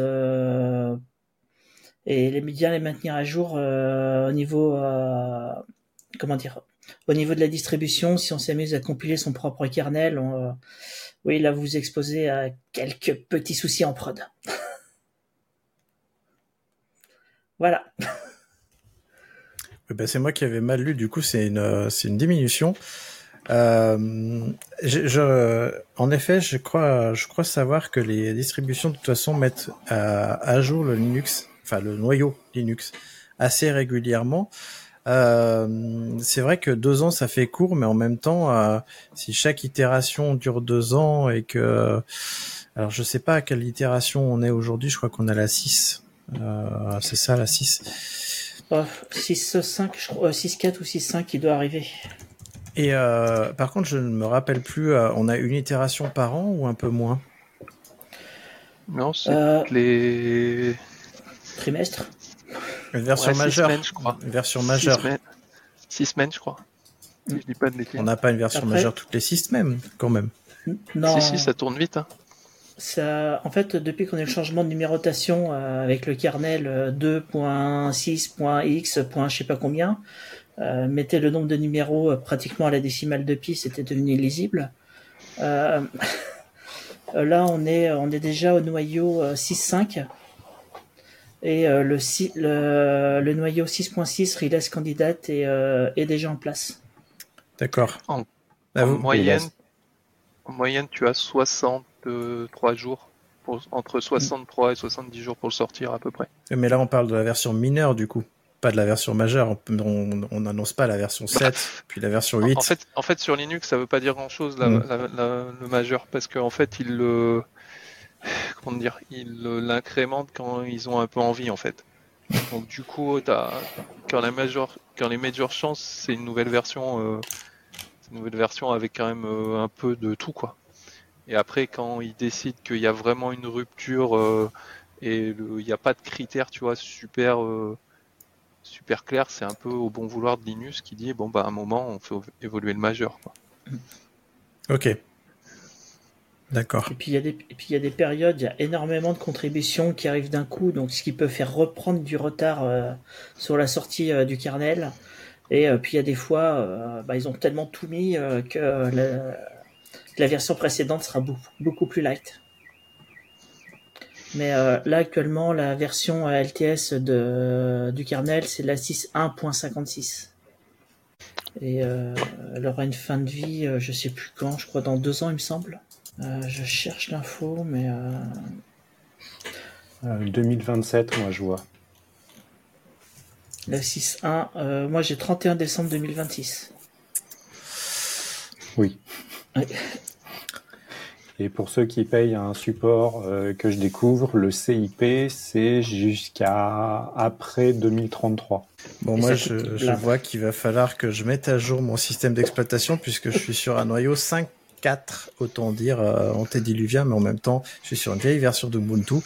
et les bien les maintenir à jour au niveau comment dire au niveau de la distribution si on s'amuse à compiler son propre kernel oui là vous vous exposez à quelques petits soucis en prod voilà ben c'est moi qui avais mal lu. Du coup, c'est une, c'est une diminution. Euh, en effet, je crois, je crois savoir que les distributions de toute façon mettent à, à jour le Linux, enfin le noyau Linux, assez régulièrement. Euh, c'est vrai que deux ans, ça fait court, mais en même temps, euh, si chaque itération dure deux ans et que, alors je sais pas à quelle itération on est aujourd'hui, je crois qu'on a la 6. Euh, c'est ça, la 6. 6, 5, je crois, 6, 4 ou 6, 5 qui doit arriver. Et euh, par contre, je ne me rappelle plus, euh, on a une itération par an ou un peu moins? Non, c'est euh, les trimestres. Une version ouais, majeure. Semaines, je crois. Une version majeure. Six semaines, six semaines je crois. Si je dis pas de bêtises. On n'a pas une version Après... majeure toutes les six semaines, quand même. Non. Si, si, ça tourne vite. Hein. Ça, en fait, depuis qu'on a eu le changement de numérotation euh, avec le kernel 2.6.x. je sais pas combien, euh, mettez le nombre de numéros euh, pratiquement à la décimale de pi, c'était devenu lisible. Euh, là, on est, on est déjà au noyau 6.5 et euh, le, le, le, noyau 6.6 release candidate est, est, déjà en place. D'accord. En, en moyenne, en moyenne, tu as 63 jours. Pour, entre 63 et 70 jours pour le sortir à peu près. Mais là on parle de la version mineure du coup pas de la version majeure, on n'annonce pas la version 7, puis la version 8. En fait, en fait, sur Linux, ça veut pas dire grand-chose la, mm. la, la, le majeur, parce qu'en fait, ils le, comment dire, ils l'incrémentent quand ils ont un peu envie, en fait. Donc du coup, as, quand la major, quand les majors changent, c'est une nouvelle version, euh, une nouvelle version avec quand même euh, un peu de tout, quoi. Et après, quand ils décident qu'il y a vraiment une rupture euh, et il n'y a pas de critères, tu vois, super super clair, c'est un peu au bon vouloir de Linus qui dit bon bah à un moment on fait évoluer le majeur. Ok. D'accord. Et puis il y a des périodes, il y a énormément de contributions qui arrivent d'un coup, donc ce qui peut faire reprendre du retard euh, sur la sortie euh, du kernel. Et euh, puis il y a des fois, bah, ils ont tellement tout mis que la, version précédente sera beaucoup, beaucoup plus light. Mais là actuellement la version LTS de, du kernel c'est la 6.1.56 et elle aura une fin de vie je sais plus quand je crois dans deux ans il me semble je cherche l'info mais 2027 moi je vois. la 6.1 moi j'ai 31 décembre 2026 oui. Et pour ceux qui payent un support euh, que je découvre, le CIP, c'est jusqu'à après 2033. Bon, Et moi, je, je vois qu'il va falloir que je mette à jour mon système d'exploitation puisque je suis sur un noyau 5.4, autant dire euh, antédiluvien, mais en même temps, je suis sur une vieille version d'Ubuntu.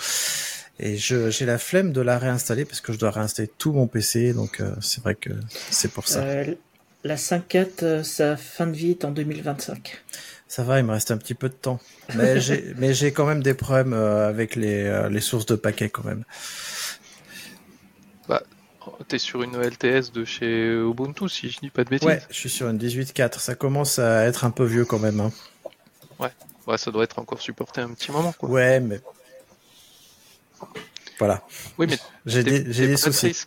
Et j'ai la flemme de la réinstaller parce que je dois réinstaller tout mon PC, donc euh, c'est vrai que c'est pour ça. Euh, la 5.4 euh, sa fin de vie est en 2025 Ça va, il me reste un petit peu de temps. Mais j'ai, quand même des problèmes avec les, les sources de paquets quand même. Bah, t'es sur une LTS de chez Ubuntu si je dis pas de bêtises. Ouais, je suis sur une 18.4. Ça commence à être un peu vieux quand même. Hein. Ouais, ça doit être encore supporté un petit moment quoi. Ouais, mais voilà. Oui, mais J'ai des, des soucis.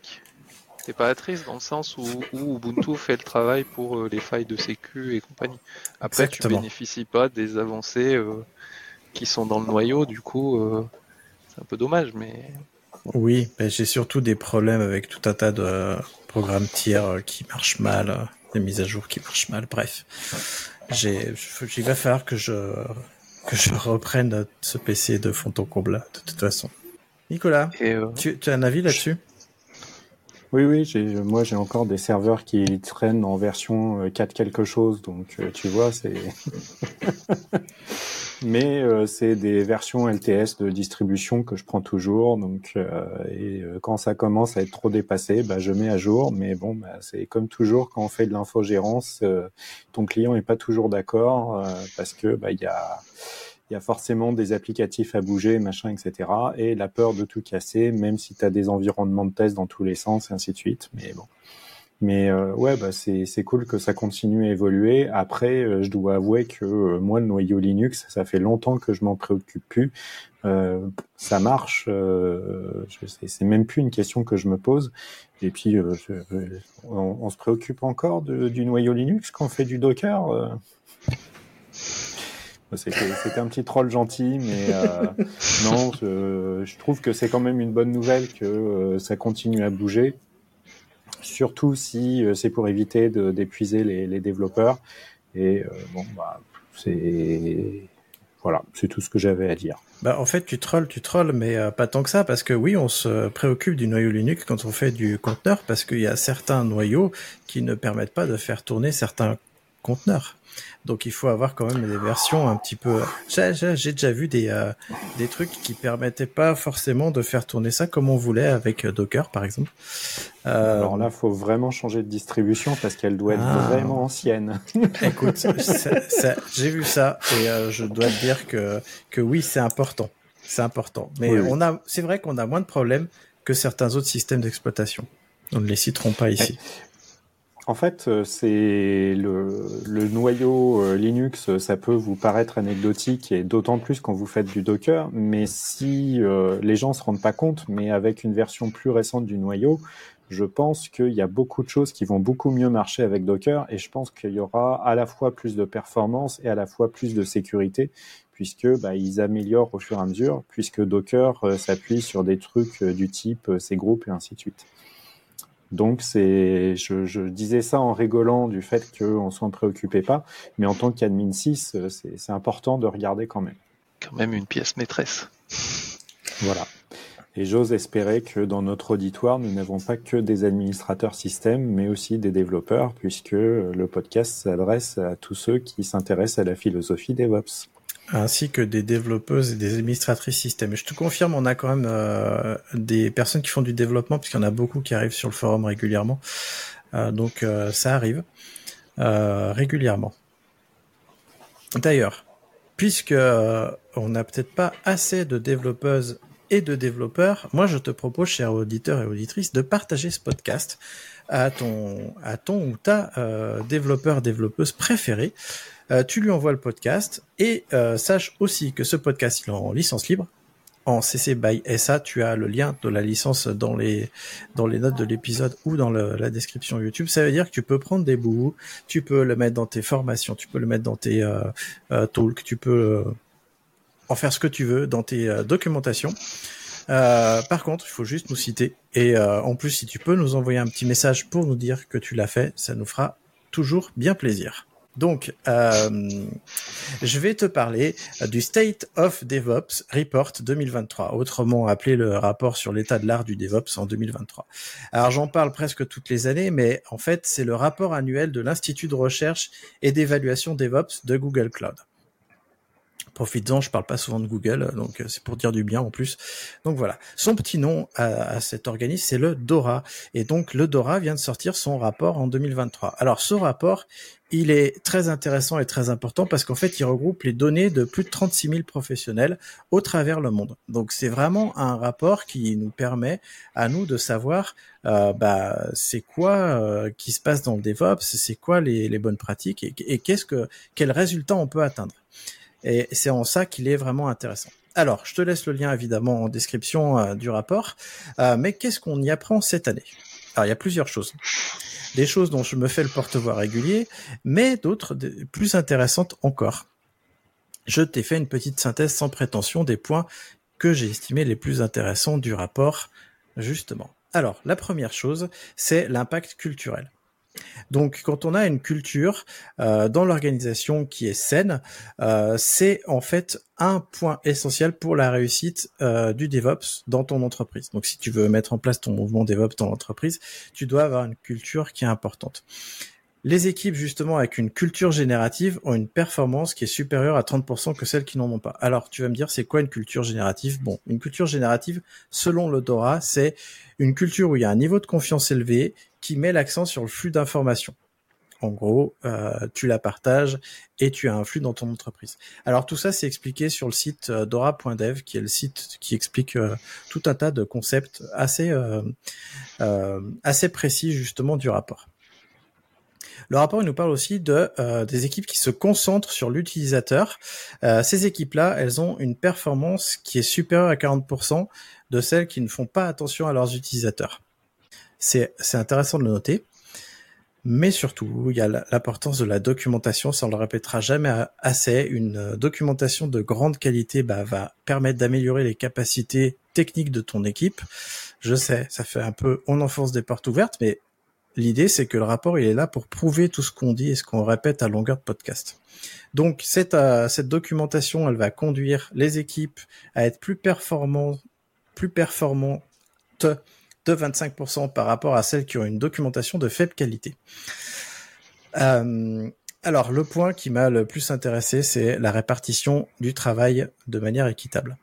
T'es pas à risque dans le sens où, où Ubuntu fait le travail pour euh, les failles de sécu et compagnie. Après, Exactement. tu bénéficies pas des avancées euh, qui sont dans le noyau, du coup, euh, c'est un peu dommage, mais Oui, mais j'ai surtout des problèmes avec tout un tas de programmes tiers euh, qui marchent mal, euh, des mises à jour qui marchent mal. Bref, j'ai, il va falloir que je que je reprenne ce PC de fond en comble de toute façon. Nicolas, euh, tu, tu as un avis là-dessus? Oui, oui, j'ai, moi j'ai encore des serveurs qui traînent en version euh, 4 quelque chose, donc euh, tu vois, c'est. Mais euh, c'est des versions LTS de distribution que je prends toujours, donc euh, et euh, quand ça commence à être trop dépassé, bah, je mets à jour. Mais bon, bah, c'est comme toujours quand on fait de l'infogérance, euh, ton client est pas toujours d'accord euh, parce que bah il y a il y a forcément des applicatifs à bouger, machin, etc. Et la peur de tout casser, même si tu as des environnements de test dans tous les sens, et ainsi de suite. Mais bon. Mais euh, ouais, bah c'est cool que ça continue à évoluer. Après, euh, je dois avouer que euh, moi, le noyau Linux, ça fait longtemps que je m'en préoccupe plus. ça marche. c'est même plus une question que je me pose. Et puis, on, se préoccupe encore du noyau Linux quand on fait du Docker. C'était un petit troll gentil, mais euh, non, je, trouve que c'est quand même une bonne nouvelle que euh, ça continue à bouger, surtout si euh, c'est pour éviter d'épuiser les, développeurs. Et bon, bah, c'est voilà, c'est tout ce que j'avais à dire. Bah, en fait, tu trolls, tu trolls, mais pas tant que ça, parce que oui, on se préoccupe du noyau Linux quand on fait du conteneur, parce qu'il y a certains noyaux qui ne permettent pas de faire tourner certains conteneurs. Donc il faut avoir quand même des versions un petit peu. J'ai déjà vu des euh, des trucs qui permettaient pas forcément de faire tourner ça comme on voulait avec euh, Docker par exemple. Euh... Alors là, faut vraiment changer de distribution parce qu'elle doit être ah. vraiment ancienne. Écoute, j'ai vu ça et euh, je dois te dire que que oui, c'est important, c'est important. Mais on a, c'est vrai qu'on a moins de problèmes que certains autres systèmes d'exploitation. On ne les citerons pas ici. En fait, euh, c'est le, noyau euh, Linux, ça peut vous paraître anecdotique et d'autant plus quand vous faites du Docker. Mais si euh, les gens se rendent pas compte, mais avec une version plus récente du noyau, je pense qu'il y a beaucoup de choses qui vont beaucoup mieux marcher avec Docker et je pense qu'il y aura à la fois plus de performance et à la fois plus de sécurité puisque bah, ils améliorent au fur et à mesure, puisque Docker s'appuie sur des trucs du type ces groupes et ainsi de suite. Donc c'est, je, je, disais ça en rigolant du fait qu'on s'en préoccupait pas, mais en tant qu'admin 6, euh, c'est important de regarder quand même. Quand même une pièce maîtresse. Voilà. Et j'ose espérer que dans notre auditoire, nous n'avons pas que des administrateurs système, mais aussi des développeurs, puisque le podcast s'adresse à tous ceux qui s'intéressent à la philosophie DevOps ainsi que des développeuses et des administratrices système. Et je te confirme, on a quand même euh, des personnes qui font du développement, puisqu'il y en a beaucoup qui arrivent sur le forum régulièrement. Euh, donc euh, ça arrive régulièrement. D'ailleurs, puisque on n'a peut-être pas assez de développeuses et de développeurs, moi je te propose, chers auditeurs et auditrices, de partager ce podcast à ton à ton ou ta développeur développeuse préférée euh, tu lui envoies le podcast et euh, sache aussi que ce podcast il est en licence libre. En CC by SA, tu as le lien de la licence dans les dans les notes de l'épisode ou dans la description YouTube. Ça veut dire que tu peux prendre des bouts, tu peux le mettre dans tes formations, tu peux le mettre dans tes euh, talks, tu peux en faire ce que tu veux dans tes documentations. par contre, il faut juste nous citer. Et en plus, si tu peux nous envoyer un petit message pour nous dire que tu l'as fait, ça nous fera toujours bien plaisir. Donc, euh, je vais te parler du State of DevOps Report 2023, autrement appelé le rapport sur l'état de l'art du DevOps en 2023. Alors, j'en parle presque toutes les années, mais en fait, c'est le rapport annuel de l'Institut de recherche et d'évaluation DevOps de Google Cloud. Profites-en, je parle pas souvent de Google, donc euh, c'est pour dire du bien en plus. Donc voilà, son petit nom à, cet organisme, c'est le DORA. Et donc le DORA vient de sortir son rapport en 2023. Alors ce rapport, il est très intéressant et très important parce qu'en fait, il regroupe les données de plus de 36 000 professionnels au travers le monde. Donc, c'est vraiment un rapport qui nous permet à nous de savoir, euh, bah, c'est quoi euh, qui se passe dans le DevOps, c'est quoi les, bonnes pratiques et, et qu'est-ce que, quels résultats on peut atteindre. Et c'est en ça qu'il est vraiment intéressant. Alors, je te laisse le lien évidemment en description euh, du rapport. Euh, mais qu'est-ce qu'on y apprend cette année? Alors, il y a plusieurs choses. Des choses dont je me fais le porte-voix régulier, mais d'autres plus intéressantes encore. Je t'ai fait une petite synthèse sans prétention des points que j'ai estimés les plus intéressants du rapport, justement. Alors, la première chose, c'est l'impact culturel. Donc, quand on a une culture euh, dans l'organisation qui est saine, euh, c'est en fait un point essentiel pour la réussite euh, du DevOps dans ton entreprise. Donc, si tu veux mettre en place ton mouvement DevOps dans l'entreprise, tu dois avoir une culture qui est importante. Les équipes justement avec une culture générative ont une performance qui est supérieure à 30% que celles qui n'en ont pas. Alors tu vas me dire c'est quoi une culture générative? Bon, une culture générative selon le Dora, c'est une culture où il y a un niveau de confiance élevé qui met l'accent sur le flux d'informations. en gros, euh, tu la partages et tu as un flux dans ton entreprise. Alors tout ça, c'est expliqué sur le site euh, dora.dev, qui est le site qui explique euh, tout un tas de concepts assez assez précis justement du rapport. Le rapport il nous parle aussi de des équipes qui se concentrent sur l'utilisateur. ces équipes-là, elles ont une performance qui est supérieure à 40% de celles qui ne font pas attention à leurs utilisateurs. C'est intéressant de le noter. Mais surtout, il y a l'importance de la documentation, ça on le répétera jamais assez. Une euh, documentation de grande qualité bah, va permettre d'améliorer les capacités techniques de ton équipe. Je sais, ça fait un peu on enfonce des portes ouvertes, mais l'idée c'est que le rapport il est là pour prouver tout ce qu'on dit et ce qu'on répète à longueur de podcast. Donc cette, euh, cette documentation, elle va conduire les équipes à être plus performantes, plus performantes de 25% par rapport à celles qui ont une documentation de faible qualité. Euh, alors, le point qui m'a le plus intéressé, c'est la répartition du travail de manière équitable.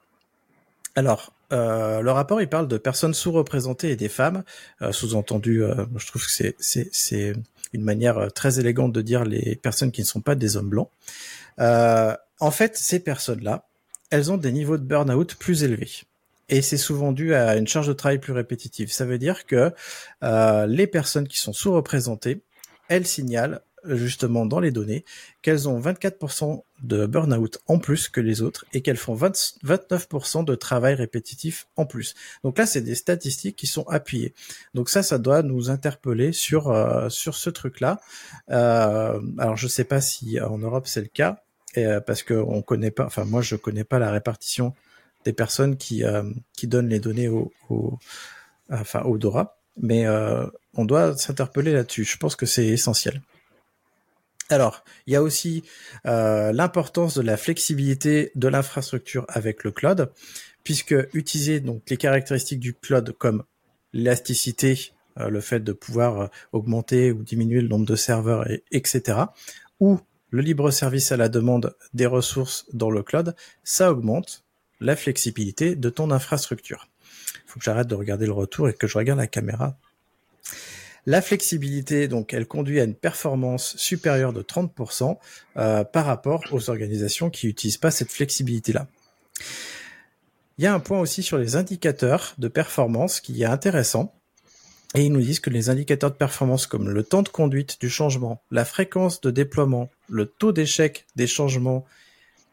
Alors, euh, le rapport, il parle de personnes sous-représentées et des femmes. Euh, sous-entendu, je trouve que c'est une manière très élégante de dire les personnes qui ne sont pas des hommes blancs. en fait, ces personnes-là, elles ont des niveaux de burn-out plus élevés et c'est souvent dû à une charge de travail plus répétitive. Ça veut dire que euh, les personnes qui sont sous-représentées, elles signalent justement dans les données qu'elles ont 24% de burn-out en plus que les autres et qu'elles font 29% de travail répétitif en plus. Donc là, c'est des statistiques qui sont appuyées. Donc ça, ça doit nous interpeller sur euh, sur ce truc-là. Euh, alors je sais pas si en Europe c'est le cas. Euh, parce que on connaît pas, enfin moi je connais pas la répartition des personnes qui, euh, qui donnent les données au, enfin, au DORA. Mais euh, on doit s'interpeller là-dessus. Je pense que c'est essentiel. Alors, il y a aussi euh, l'importance de la flexibilité de l'infrastructure avec le cloud, puisque utiliser donc les caractéristiques du cloud comme l'élasticité, le fait de pouvoir augmenter ou diminuer le nombre de serveurs, et, etc., ou le libre service à la demande des ressources dans le cloud, ça augmente la flexibilité de ton infrastructure. Il faut que j'arrête de regarder le retour et que je regarde la caméra. La flexibilité, donc, elle conduit à une performance supérieure de 30% euh, par rapport aux organisations qui n'utilisent pas cette flexibilité-là. Il y a un point aussi sur les indicateurs de performance qui est intéressant. Et ils nous disent que les indicateurs de performance comme le temps de conduite du changement, la fréquence de déploiement, le taux d'échec des changements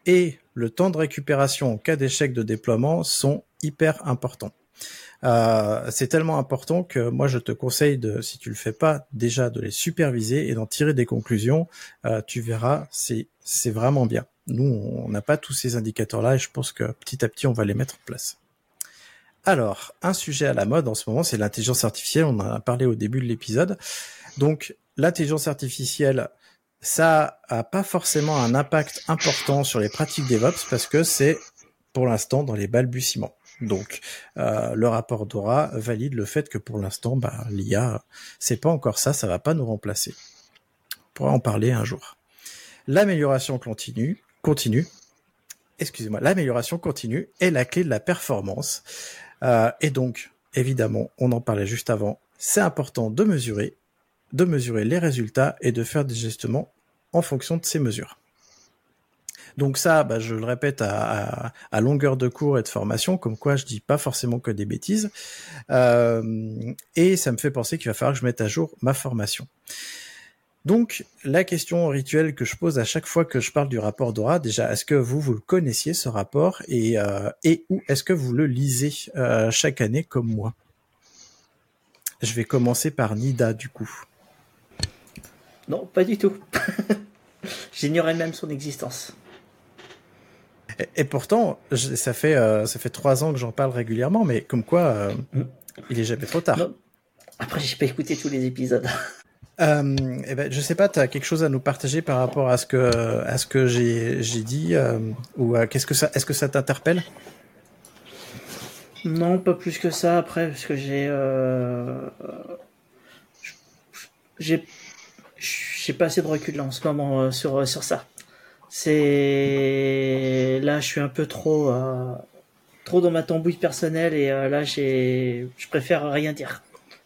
et le temps de récupération en cas d'échec de déploiement sont hyper importants. Euh, c'est tellement important que moi je te conseille de, si tu le fais pas, déjà de les superviser et d'en tirer des conclusions. Euh, tu verras, c'est c'est vraiment bien. Nous, on n'a pas tous ces indicateurs-là et je pense que petit à petit on va les mettre en place. Alors, un sujet à la mode en ce moment, c'est l'intelligence artificielle. On en a parlé au début de l'épisode. Donc, l'intelligence artificielle, ça a pas forcément un impact important sur les pratiques DevOps parce que c'est pour l'instant dans les balbutiements. Donc, euh, le rapport Dora valide le fait que pour l'instant, bah, l'IA, c'est pas encore ça, ça va pas nous remplacer. On pourra en parler un jour. L'amélioration continue, continue. Excusez-moi, l'amélioration continue est la clé de la performance. Euh, et donc, évidemment, on en parlait juste avant. C'est important de mesurer, de mesurer les résultats et de faire des ajustements en fonction de ces mesures. Donc ça, bah, je le répète à, longueur de cours et de formation, comme quoi je dis pas forcément que des bêtises. Euh, et ça me fait penser qu'il va falloir que je mette à jour ma formation. Donc la question rituelle que je pose à chaque fois que je parle du rapport Dora, déjà, est-ce que vous vous le connaissiez ce rapport et euh, ou est-ce que vous le lisez euh, chaque année comme moi? Je vais commencer par Nida du coup. Non, pas du tout. J'ignorais même son existence. Et, pourtant, ça fait euh, ça fait trois ans que j'en parle régulièrement, mais comme quoi, euh, mm. il est jamais trop tard. Non. Après, j'ai pas écouté tous les épisodes. Euh, eh ben, je sais pas, tu as quelque chose à nous partager par rapport à ce que à ce que j'ai j'ai dit euh, ou qu'est-ce que ça est-ce que ça t'interpelle? Non, pas plus que ça. Après, parce que j'ai j'ai j'ai pas assez de recul en ce moment euh, sur euh, sur ça. C'est là, je suis un peu trop euh, trop dans ma tambouille personnelle et là, j'ai je préfère rien dire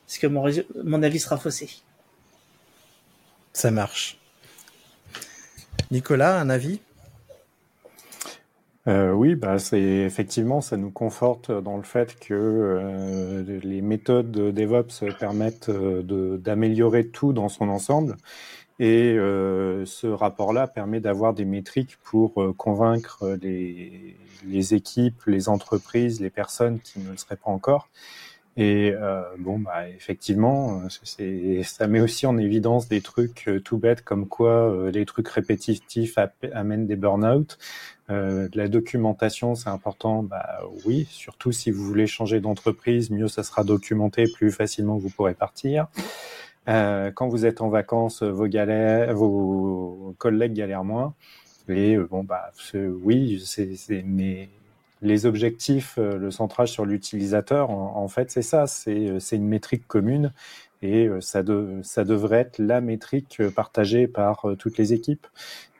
parce que mon mon avis sera faussé. Ça marche. Nicolas, un avis? Euh, oui, bah c'est effectivement, ça nous conforte dans le fait que euh, les méthodes de DevOps permettent euh, d'améliorer tout dans son ensemble. Et ce rapport-là permet d'avoir des métriques pour convaincre les, les, équipes, les entreprises, les personnes qui ne le seraient pas encore. Et bon, bah effectivement, ça met aussi en évidence des trucs tout bêtes comme quoi les trucs répétitifs amènent des burn-out. Euh, la documentation, c'est important. Bah oui, surtout si vous voulez changer d'entreprise, mieux ça sera documenté, plus facilement vous pourrez partir. Euh, quand vous êtes en vacances, vos galères, vos collègues galèrent moins. Et euh, bon bah oui, c'est mais les objectifs, euh, le centrage sur l'utilisateur, en, fait, c'est ça, c'est une métrique commune et ça, de, ça devrait être la métrique partagée par toutes les équipes.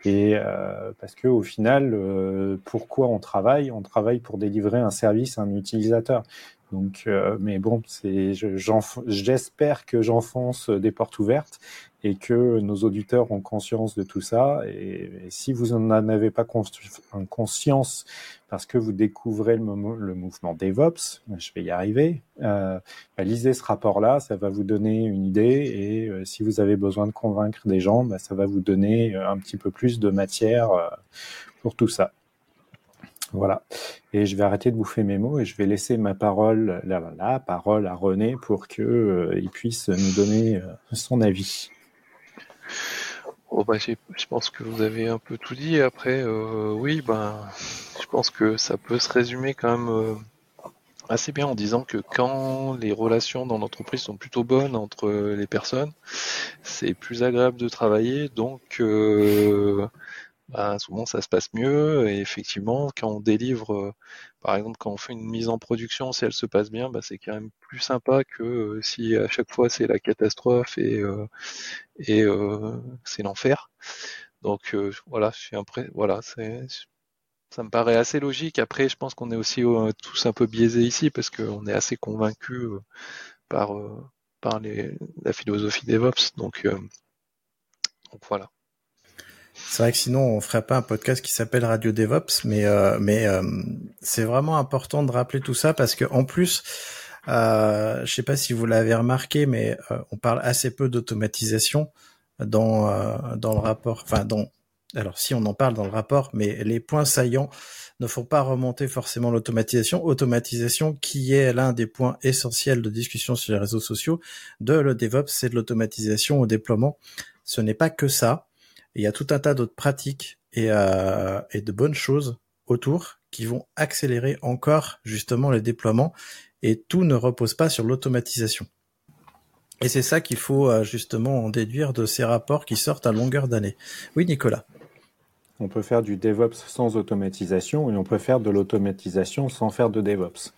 Et euh, parce que au final, euh, pourquoi on travaille? On travaille pour délivrer un service à un utilisateur. Donc, euh, mais bon, c'est, j'espère que j'enfonce des portes ouvertes et que nos auditeurs ont conscience de tout ça. Et, si vous n'en avez pas conscience parce que vous découvrez le, le, mouvement DevOps, je vais y arriver, euh, bah, lisez ce rapport-là, ça va vous donner une idée. Et euh, si vous avez besoin de convaincre des gens, bah, ça va vous donner euh, un petit peu plus de matière euh, pour tout ça. Voilà. Et je vais arrêter de bouffer mes mots et je vais laisser ma parole, la, la parole à René pour que euh, puisse nous donner euh, son avis. Oh bah, je pense que vous avez un peu tout dit. Après, euh, oui, ben, je pense que ça peut se résumer quand même assez bien en disant que quand les relations dans l'entreprise sont plutôt bonnes entre les personnes, c'est plus agréable de travailler. Donc, bah, souvent ça se passe mieux. Et effectivement, quand on délivre, euh, par exemple, quand on fait une mise en production, si elle se passe bien, bah, c'est quand même plus sympa que euh, si à chaque fois c'est la catastrophe et, euh, c'est l'enfer. Donc voilà, je suis impré voilà, c'est ça me paraît assez logique. Après, je pense qu'on est aussi tous un peu biaisés ici parce qu'on est assez convaincus par par les, la philosophie DevOps. Donc voilà. C'est vrai que sinon on ferait pas un podcast qui s'appelle Radio DevOps, mais euh, euh, c'est vraiment important de rappeler tout ça parce que en plus, euh, je sais pas si vous l'avez remarqué, mais euh, on parle assez peu d'automatisation dans dans le rapport. Enfin, dans alors si on en parle dans le rapport, mais les points saillants ne font pas remonter forcément l'automatisation. Automatisation qui est l'un des points essentiels de discussion sur les réseaux sociaux de le DevOps, c'est de l'automatisation au déploiement. Ce n'est pas que ça il y a tout un tas d'autres pratiques et, euh, et de bonnes choses autour qui vont accélérer encore justement le déploiement et tout ne repose pas sur l'automatisation. Et c'est ça qu'il faut euh, justement en déduire de ces rapports qui sortent à longueur d'année. Oui, Nicolas. On peut faire du DevOps sans automatisation et on peut faire de l'automatisation sans faire de DevOps.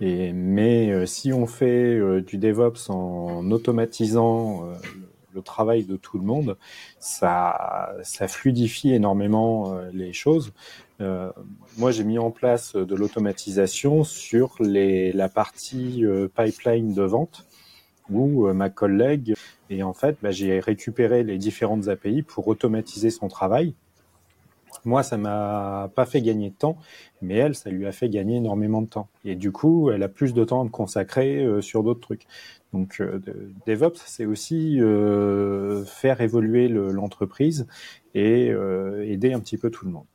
Et, mais euh, si on fait du DevOps en automatisant le travail de tout le monde, ça, ça fluidifie énormément euh, les choses. Euh, moi, j'ai mis en place de l'automatisation sur la partie euh, pipeline de vente où ma collègue et en fait, bah, j'ai récupéré les différentes API pour automatiser son travail. Moi, ça m'a pas fait gagner de temps, mais elle, ça lui a fait gagner énormément de temps. Et du coup, elle a plus de temps à me consacrer sur d'autres trucs. Donc euh, DevOps, c'est aussi euh, faire évoluer l'entreprise et euh, aider un petit peu tout le monde.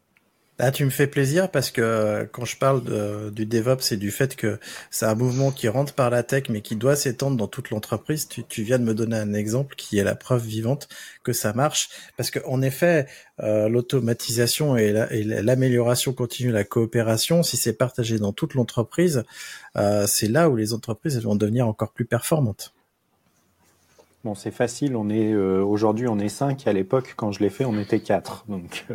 Ah, tu me fais plaisir parce que quand je parle du DevOps et du fait que c'est un mouvement qui rentre par la tech mais qui doit s'étendre dans toute l'entreprise, tu, viens de me donner un exemple qui est la preuve vivante que ça marche. Parce qu'en effet, euh, l'automatisation et l'amélioration continue, la coopération, si c'est partagé dans toute l'entreprise, euh, c'est là où les entreprises vont devenir encore plus performantes. Bon, c'est facile. On est euh, aujourd'hui, on est cinq. À l'époque, quand je l'ai fait, on était quatre. Donc.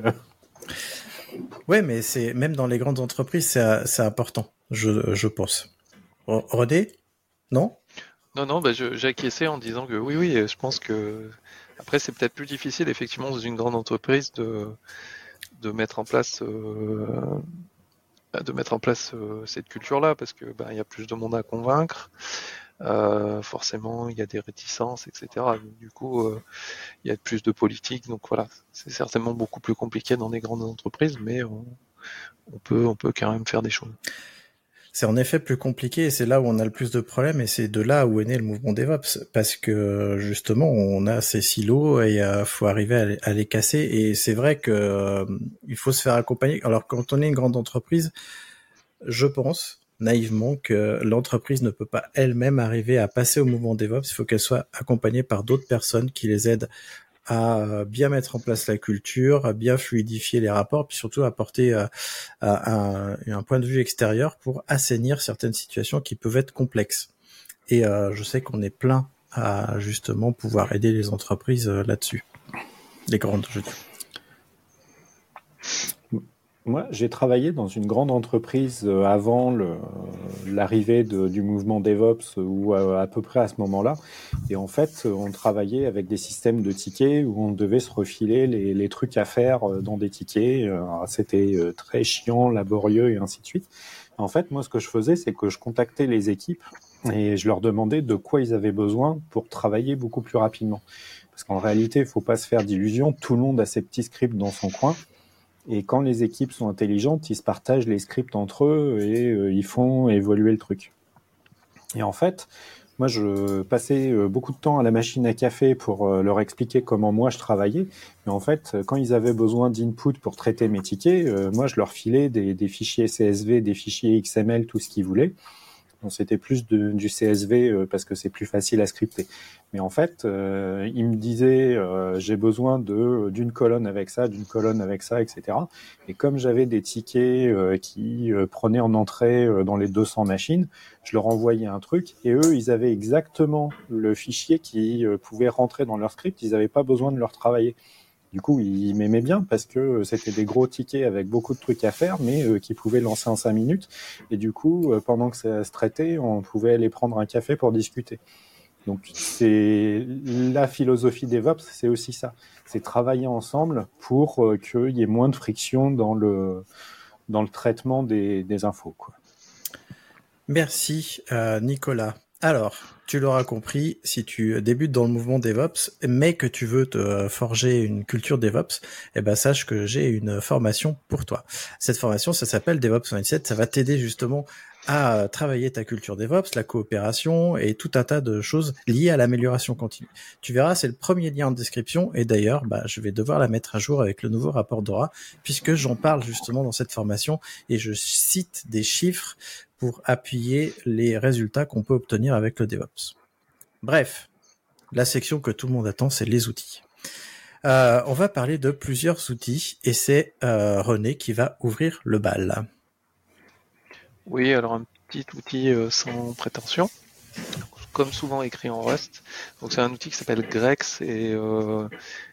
Ouais, mais c'est même dans les grandes entreprises, c'est important, je, pense. Rodé Non? Non, non, bah j'acquiesçais en disant que oui, oui, je pense que après c'est peut-être plus difficile effectivement dans une grande entreprise de mettre en place euh, euh, cette culture-là parce que bah, il y a plus de monde à convaincre. Euh, forcément il y a des réticences, etc. Du coup, euh, il y a plus de politique. Donc voilà, c'est certainement beaucoup plus compliqué dans des grandes entreprises, mais on, peut, on peut quand même faire des choses. C'est en effet plus compliqué et c'est là où on a le plus de problèmes et c'est de là où est né le mouvement DevOps parce que justement on a ces silos et euh, faut arriver à les, casser et c'est vrai que euh, il faut se faire accompagner. Alors quand on est une grande entreprise, je pense naïvement que l'entreprise ne peut pas elle-même arriver à passer au mouvement DevOps. Il faut qu'elle soit accompagnée par d'autres personnes qui les aident à bien mettre en place la culture, à bien fluidifier les rapports, puis surtout apporter euh, un, point de vue extérieur pour assainir certaines situations qui peuvent être complexes. Et euh, je sais qu'on est plein à justement pouvoir aider les entreprises euh, là-dessus, les grandes, je dis. Moi, j'ai travaillé dans une grande entreprise euh, avant l'arrivée du mouvement DevOps ou à, peu près à ce moment-là. Et en fait, on travaillait avec des systèmes de tickets où on devait se refiler les, les trucs à faire euh, dans des tickets. Euh, c'était très chiant, laborieux et ainsi de suite. En fait, moi, ce que je faisais, c'est que je contactais les équipes et je leur demandais de quoi ils avaient besoin pour travailler beaucoup plus rapidement. Parce qu'en réalité, il faut pas se faire d'illusions. Tout le monde a ses petits scripts dans son coin. Et quand les équipes sont intelligentes, ils se partagent les scripts entre eux et euh, ils font évoluer le truc. Et en fait, moi, je passais euh, beaucoup de temps à la machine à café pour euh, leur expliquer comment moi je travaillais. Mais en fait, quand ils avaient besoin d'input pour traiter mes tickets, moi, je leur filais des, des, fichiers CSV, des fichiers XML, tout ce qu'ils voulaient c'était plus du CSV euh, parce que c'est plus facile à scripter. Mais en fait, euh, il me disait euh, j'ai besoin de d'une colonne avec ça, d'une colonne avec ça, etc. Et comme j'avais des tickets qui prenaient en entrée dans les 200 machines, je leur envoyais un truc et eux, ils avaient exactement le fichier qui pouvait rentrer dans leur script. Ils n'avaient pas besoin de leur travailler. Du coup, il m'aimait bien parce que c'était des gros tickets avec beaucoup de trucs à faire, mais euh, qui pouvaient lancer en cinq minutes. Et du coup, euh, pendant que ça se traitait, on pouvait aller prendre un café pour discuter. Donc, c'est la philosophie DevOps, c'est aussi ça. C'est travailler ensemble pour euh, qu'il y ait moins de friction dans le, dans le traitement des, infos. Merci, Nicolas. Alors, tu l'auras compris, si tu débutes dans le mouvement DevOps, mais que tu veux te forger une culture DevOps, eh ben sache que j'ai une formation pour toi. Cette formation, ça s'appelle DevOps Mindset. Ça va t'aider justement à travailler ta culture DevOps, la coopération et tout un tas de choses liées à l'amélioration continue. Tu verras, c'est le premier lien en description et d'ailleurs, bah, je vais devoir la mettre à jour avec le nouveau rapport Dora puisque j'en parle justement dans cette formation et je cite des chiffres pour appuyer les résultats qu'on peut obtenir avec le DevOps. Bref, la section que tout le monde attend, c'est les outils. Euh, on va parler de plusieurs outils et c'est euh, René qui va ouvrir le bal. Oui, alors un petit outil euh, sans prétention, comme souvent écrit en Rust. Donc c'est un outil qui s'appelle Grex et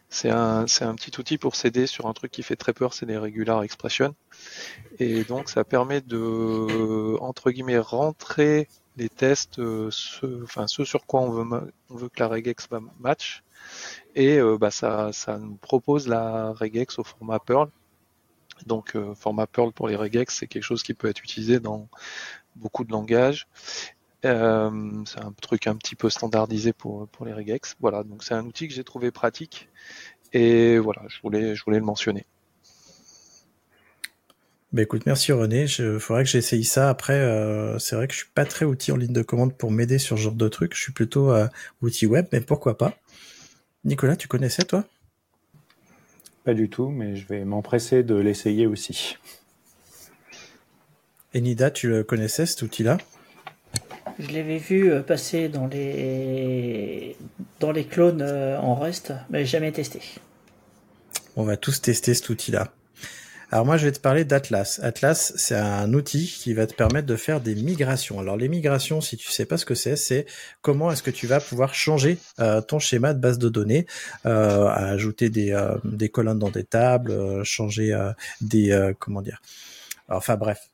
c'est un, un petit outil pour s'aider sur un truc qui fait très peur, c'est les regular expressions. Et donc ça permet de, entre guillemets, rentrer les tests, euh, ce, enfin ce sur quoi on veut, on veut que la regex match. Et euh, bah, ça, ça nous propose la regex au format Perl. Donc euh, format Perl pour les regex, c'est quelque chose qui peut être utilisé dans beaucoup de langages. Euh, c'est un truc un petit peu standardisé pour, pour les regex. Voilà, donc c'est un outil que j'ai trouvé pratique et voilà, je voulais, je voulais le mentionner. Bah écoute, merci René. Il faudrait que j'essaye ça. Après, euh, c'est vrai que je suis pas très outil en ligne de commande pour m'aider sur ce genre de trucs. Je suis plutôt outil web, mais pourquoi pas. Nicolas, tu connaissais toi? Pas du tout, mais je vais m'empresser de l'essayer aussi. Et Nida, tu le connaissais cet outil-là? Je l'avais vu euh, passer dans les dans les clones euh, en Rust, mais jamais testé. On va tous tester cet outil-là. Alors moi, je vais te parler d'Atlas. Atlas, c'est un outil qui va te permettre de faire des migrations. Alors les migrations, si tu sais pas ce que c'est, c'est comment est-ce que tu vas pouvoir changer euh, ton schéma de base de données, ajouter des, des colonnes dans des tables, changer des comment dire. Enfin bref,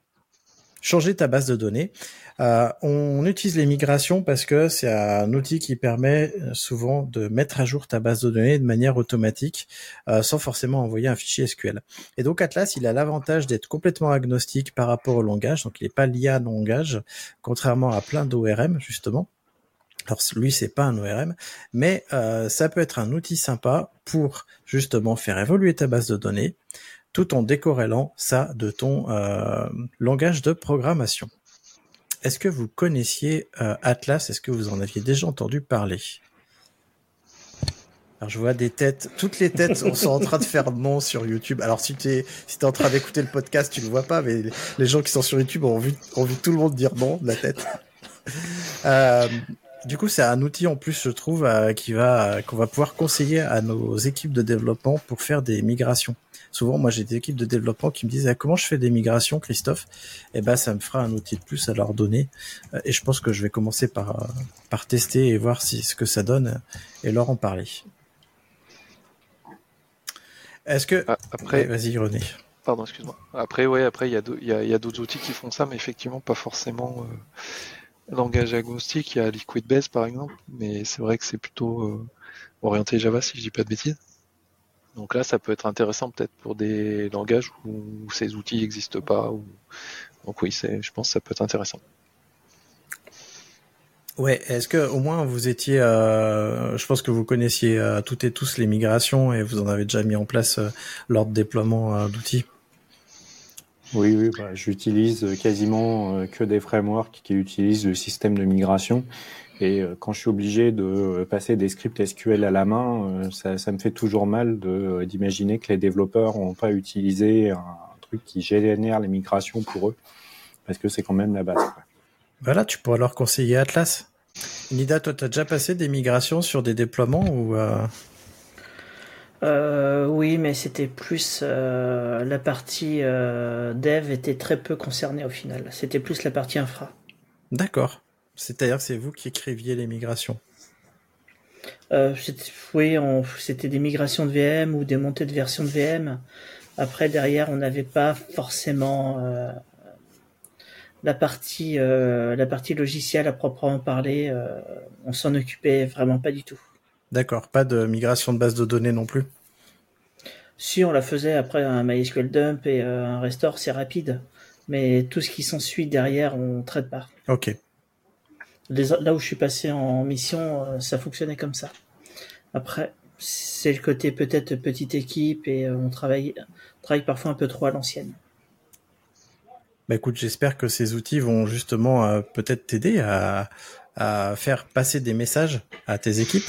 changer ta base de données. Euh, on utilise les migrations parce que c'est un outil qui permet euh, souvent de mettre à jour ta base de données de manière automatique euh, sans forcément envoyer un fichier SQL. Et donc Atlas, il a l'avantage d'être complètement agnostique par rapport au langage, donc il n'est pas lié à un langage, contrairement à plein d'ORM justement. Alors lui, c'est pas un ORM, mais ça peut être un outil sympa pour justement faire évoluer ta base de données, tout en décorrélant ça de ton langage de programmation. Est-ce que vous connaissiez euh, Atlas? Est-ce que vous en aviez déjà entendu parler? Alors je vois des têtes, toutes les têtes sont en train de faire non sur YouTube. Alors si tu es, si es en train d'écouter le podcast, tu le vois pas, mais les gens qui sont sur YouTube ont vu, ont vu tout le monde dire non de la tête. Euh, du coup, c'est un outil en plus, je trouve, euh, qui va, qu'on va pouvoir conseiller à nos équipes de développement pour faire des migrations. Souvent, moi, j'ai des équipes de développement qui me disent ah, comment je fais des migrations, Christophe? Eh ben, ça me fera un outil de plus à leur donner. Euh, et je pense que je vais commencer par par tester et voir si ce que ça donne et leur en parler. Est-ce que Ah, Après, vas-y René. pardon, excuse-moi. Après, ouais, après, il y a d'au- il y a, il y a d'autres outils qui font ça, mais effectivement, pas forcément euh, langage agnostique. Il y a Liquidbase, par exemple, mais c'est vrai que c'est plutôt euh, orienté Java, si je dis pas de bêtises. Donc là, ça peut être intéressant peut-être pour des langages où ces outils n'existent pas. Donc oui, je pense que ça peut être intéressant. Ouais, est-ce que au moins vous étiez, euh, je pense que vous connaissiez euh, toutes et tous les migrations et vous en avez déjà mis en place euh, lors de déploiement euh, d'outils? Oui, oui, bah, j'utilise quasiment euh, que des frameworks qui utilisent le système de migration. Et euh, quand je suis obligé de euh, passer des scripts SQL à la main, euh, ça, ça me fait toujours mal de- d'imaginer que les développeurs n'ont pas utilisé un truc qui génère les migrations pour eux, parce que c'est quand même la base. quoi. Voilà, tu pourrais leur conseiller Atlas. Nida, toi, t'as déjà passé des migrations sur des déploiements ou euh, Euh, oui, mais c'était plus euh, la partie euh, dev était très peu concernée au final. C'était plus la partie infra. D'accord. C'est-à-dire que c'est vous qui écriviez les migrations. Euh, c'était- oui, c'était des migrations de VM ou des montées de versions de VM. Après, derrière, on n'avait pas forcément euh, la partie euh, la partie logicielle à proprement parler. on s'en occupait vraiment pas du tout. D'accord. Pas de migration de base de données non plus. Si on la faisait après un MySQL dump et un restore, c'est rapide. Mais tout ce qui s'ensuit derrière, on traite pas. Ok. Les- là où je suis passé en mission, euh, ça fonctionnait comme ça. Après, c'est le côté peut-être petite équipe et euh, on travaille, travaille parfois un peu trop à l'ancienne. Bah écoute, j'espère que ces outils vont justement euh, peut-être t'aider à, à faire passer des messages à tes équipes.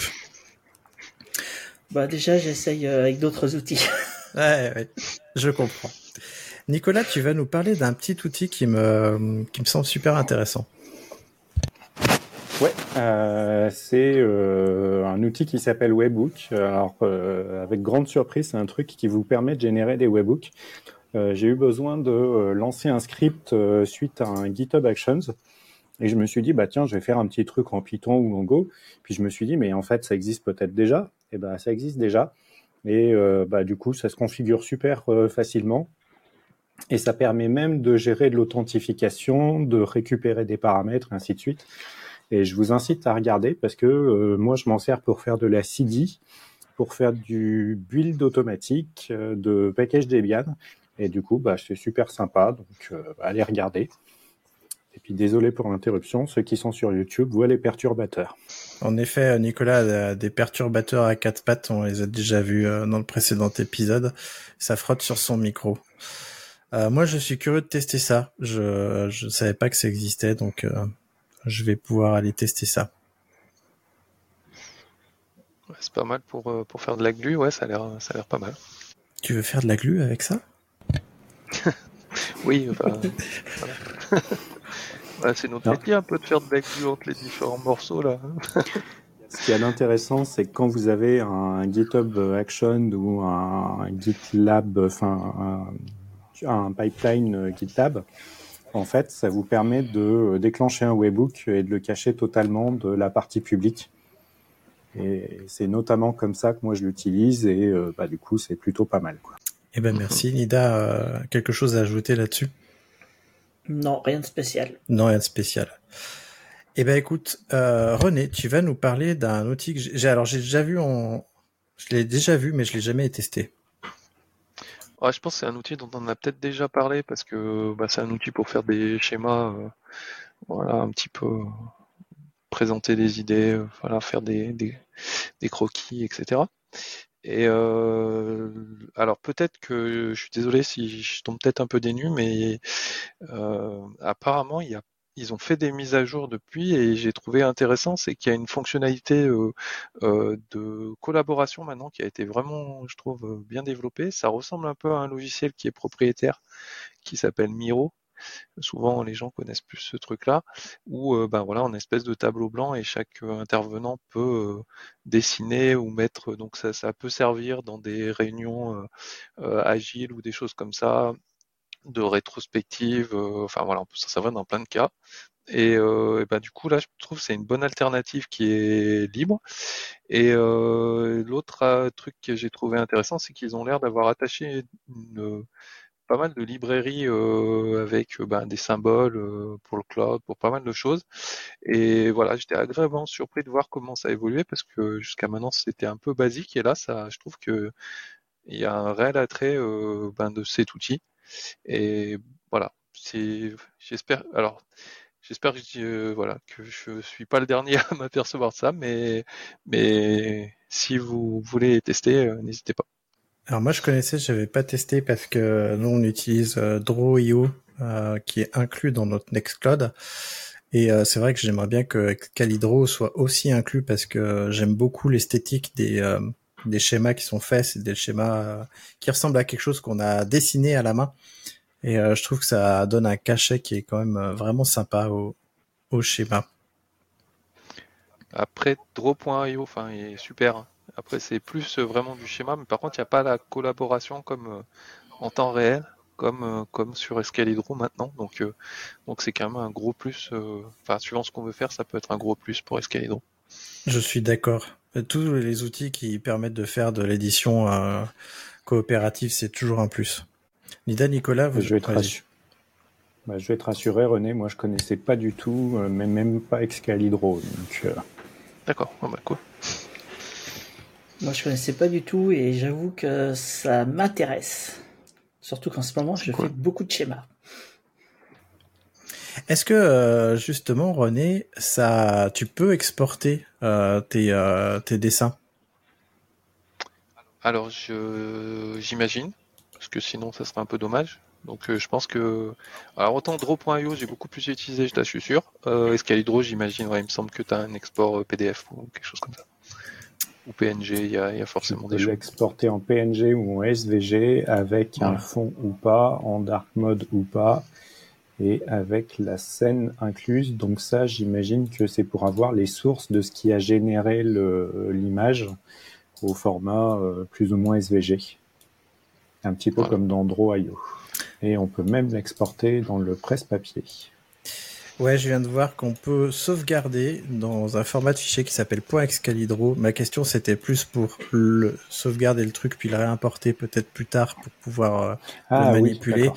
Bah déjà, j'essaye euh, avec d'autres outils. Ouais, ouais, je comprends. Nicolas, tu vas nous parler d'un petit outil qui me, qui me semble super intéressant. Ouais, euh, c'est euh, un outil qui s'appelle Webbook. Alors, euh, avec grande surprise, c'est un truc qui vous permet de générer des webbooks. Euh, J'ai eu besoin de euh, lancer un script suite à un GitHub Actions. Et je me suis dit, bah tiens, je vais faire un petit truc en Python ou en Go. Puis je me suis dit, mais en fait, ça existe peut-être déjà. Et ben, ça existe déjà. Et bah, du coup, ça se configure super facilement. Et ça permet même de gérer de l'authentification, de récupérer des paramètres, ainsi de suite. Et je vous incite à regarder parce que euh, moi, je m'en sers pour faire de la CD, pour faire du build automatique, euh, de package Debian. Et du coup, bah, c'est super sympa. Donc, euh, allez regarder. Et puis, désolé pour l'interruption. Ceux qui sont sur YouTube voient les perturbateurs. En effet, Nicolas, des perturbateurs à quatre pattes, on les a déjà vus dans le précédent épisode. Ça frotte sur son micro. Moi, je suis curieux de tester ça. Je je savais pas que ça existait, donc je vais pouvoir aller tester ça. Ouais, c'est pas mal pour, euh, pour faire de la glu, ouais, ça a l'air, ça a l'air pas mal. Tu veux faire de la glu avec ça? Oui, enfin, voilà. Ouais, c'est notre métier un peu de faire de la glu entre les différents morceaux là. Ce qui est intéressant, c'est que quand vous avez un GitHub Action ou un GitLab, enfin un, un pipeline euh, GitLab, en fait, ça vous permet de déclencher un webhook et de le cacher totalement de la partie publique. Et c'est notamment comme ça que moi je l'utilise et euh, bah, du coup c'est plutôt pas mal. Quoi. Eh ben merci, Nida. euh, quelque chose à ajouter là-dessus? Non, rien de spécial. Non, rien de spécial. Eh ben écoute, euh, René, tu vas nous parler d'un outil que j'ai. j'ai- Alors j'ai déjà vu en, je l'ai déjà vu, mais je l'ai jamais testé. Ouais, je pense que c'est un outil dont on a peut-être déjà parlé parce que bah, c'est un outil pour faire des schémas, euh, voilà, un petit peu présenter des idées, voilà, faire des, des, croquis, etc. Et alors peut-être que je suis désolé si je tombe peut-être un peu dénu, mais apparemment il y a ils ont fait des mises à jour depuis et j'ai trouvé intéressant, c'est qu'il y a une fonctionnalité euh, euh, de collaboration maintenant qui a été vraiment, je trouve, bien développée. Ça ressemble un peu à un logiciel qui est propriétaire, qui s'appelle Miro. Souvent, les gens connaissent plus ce truc-là, où euh, ben voilà, on a une espèce de tableau blanc et chaque intervenant peut dessiner ou mettre. Donc ça, ça peut servir dans des réunions agiles ou des choses comme ça, de rétrospective, euh, enfin voilà, ça, ça va dans plein de cas. Et, euh, ben, du coup là, je trouve c'est une bonne alternative qui est libre. Et euh, l'autre truc que j'ai trouvé intéressant, c'est qu'ils ont l'air d'avoir attaché pas mal de librairies avec ben, des symboles pour le cloud, pour pas mal de choses. Et voilà, j'étais agréablement surpris de voir comment ça évoluait parce que jusqu'à maintenant c'était un peu basique et là, ça, je trouve que il y a un réel attrait ben, de cet outil. Et voilà, c'est, j'espère. Alors, j'espère que je, euh, voilà que je suis pas le dernier à m'apercevoir de ça, mais mais si vous voulez tester, euh, n'hésitez pas. Alors moi je connaissais, j'avais pas testé parce que nous on utilise euh, Draw.io qui est inclus dans notre Nextcloud. Et c'est vrai que j'aimerais bien que Calidro soit aussi inclus parce que j'aime beaucoup l'esthétique des des schémas qui sont faits, c'est des schémas euh, qui ressemblent à quelque chose qu'on a dessiné à la main. Et euh, je trouve que ça donne un cachet qui est quand même euh, vraiment sympa au, au schéma. Après, Draw.io, enfin, il est super. Hein. Après, c'est plus vraiment du schéma, mais par contre, il n'y a pas la collaboration comme en temps réel, comme comme sur Escalidro maintenant. Donc, donc c'est quand même un gros plus. Enfin, suivant ce qu'on veut faire, ça peut être un gros plus pour Escalidro. Je suis d'accord. Euh, tous les outils qui permettent de faire de l'édition euh, coopérative, c'est toujours un plus. Nida, Nicolas, vous je vais, être bah, je vais être rassuré, René. Moi, je connaissais pas du tout, euh, même, même pas Excalidro. D'accord, bah, cool. Moi, je connaissais pas du tout et j'avoue que ça m'intéresse. Surtout qu'en ce moment, je fais beaucoup de schémas. Est-ce que euh, justement, René, ça, tu peux exporter euh, tes, euh, tes dessins? Alors, j'imagine, parce que sinon, ça serait un peu dommage. Donc, je pense que, alors autant Draw.io, j'ai beaucoup plus utilisé, je suis sûr. Escalidro, j'imagine, il me semble que tu as un export PDF ou quelque chose comme ça ou PNG, il y a, forcément des choses. l'exporter en PNG ou en SVG avec un fond ou pas, en dark mode ou pas, et avec la scène incluse. Donc ça, j'imagine que c'est pour avoir les sources de ce qui a généré l'image au format euh, plus ou moins SVG. Un petit peu comme dans Draw.io. Et on peut même l'exporter dans le presse-papier. Ouais, je viens de voir qu'on peut sauvegarder dans un format de fichier qui s'appelle .excalidro. Ma question, c'était plus pour le sauvegarder le truc puis le réimporter peut-être plus tard pour pouvoir euh, ah le manipuler.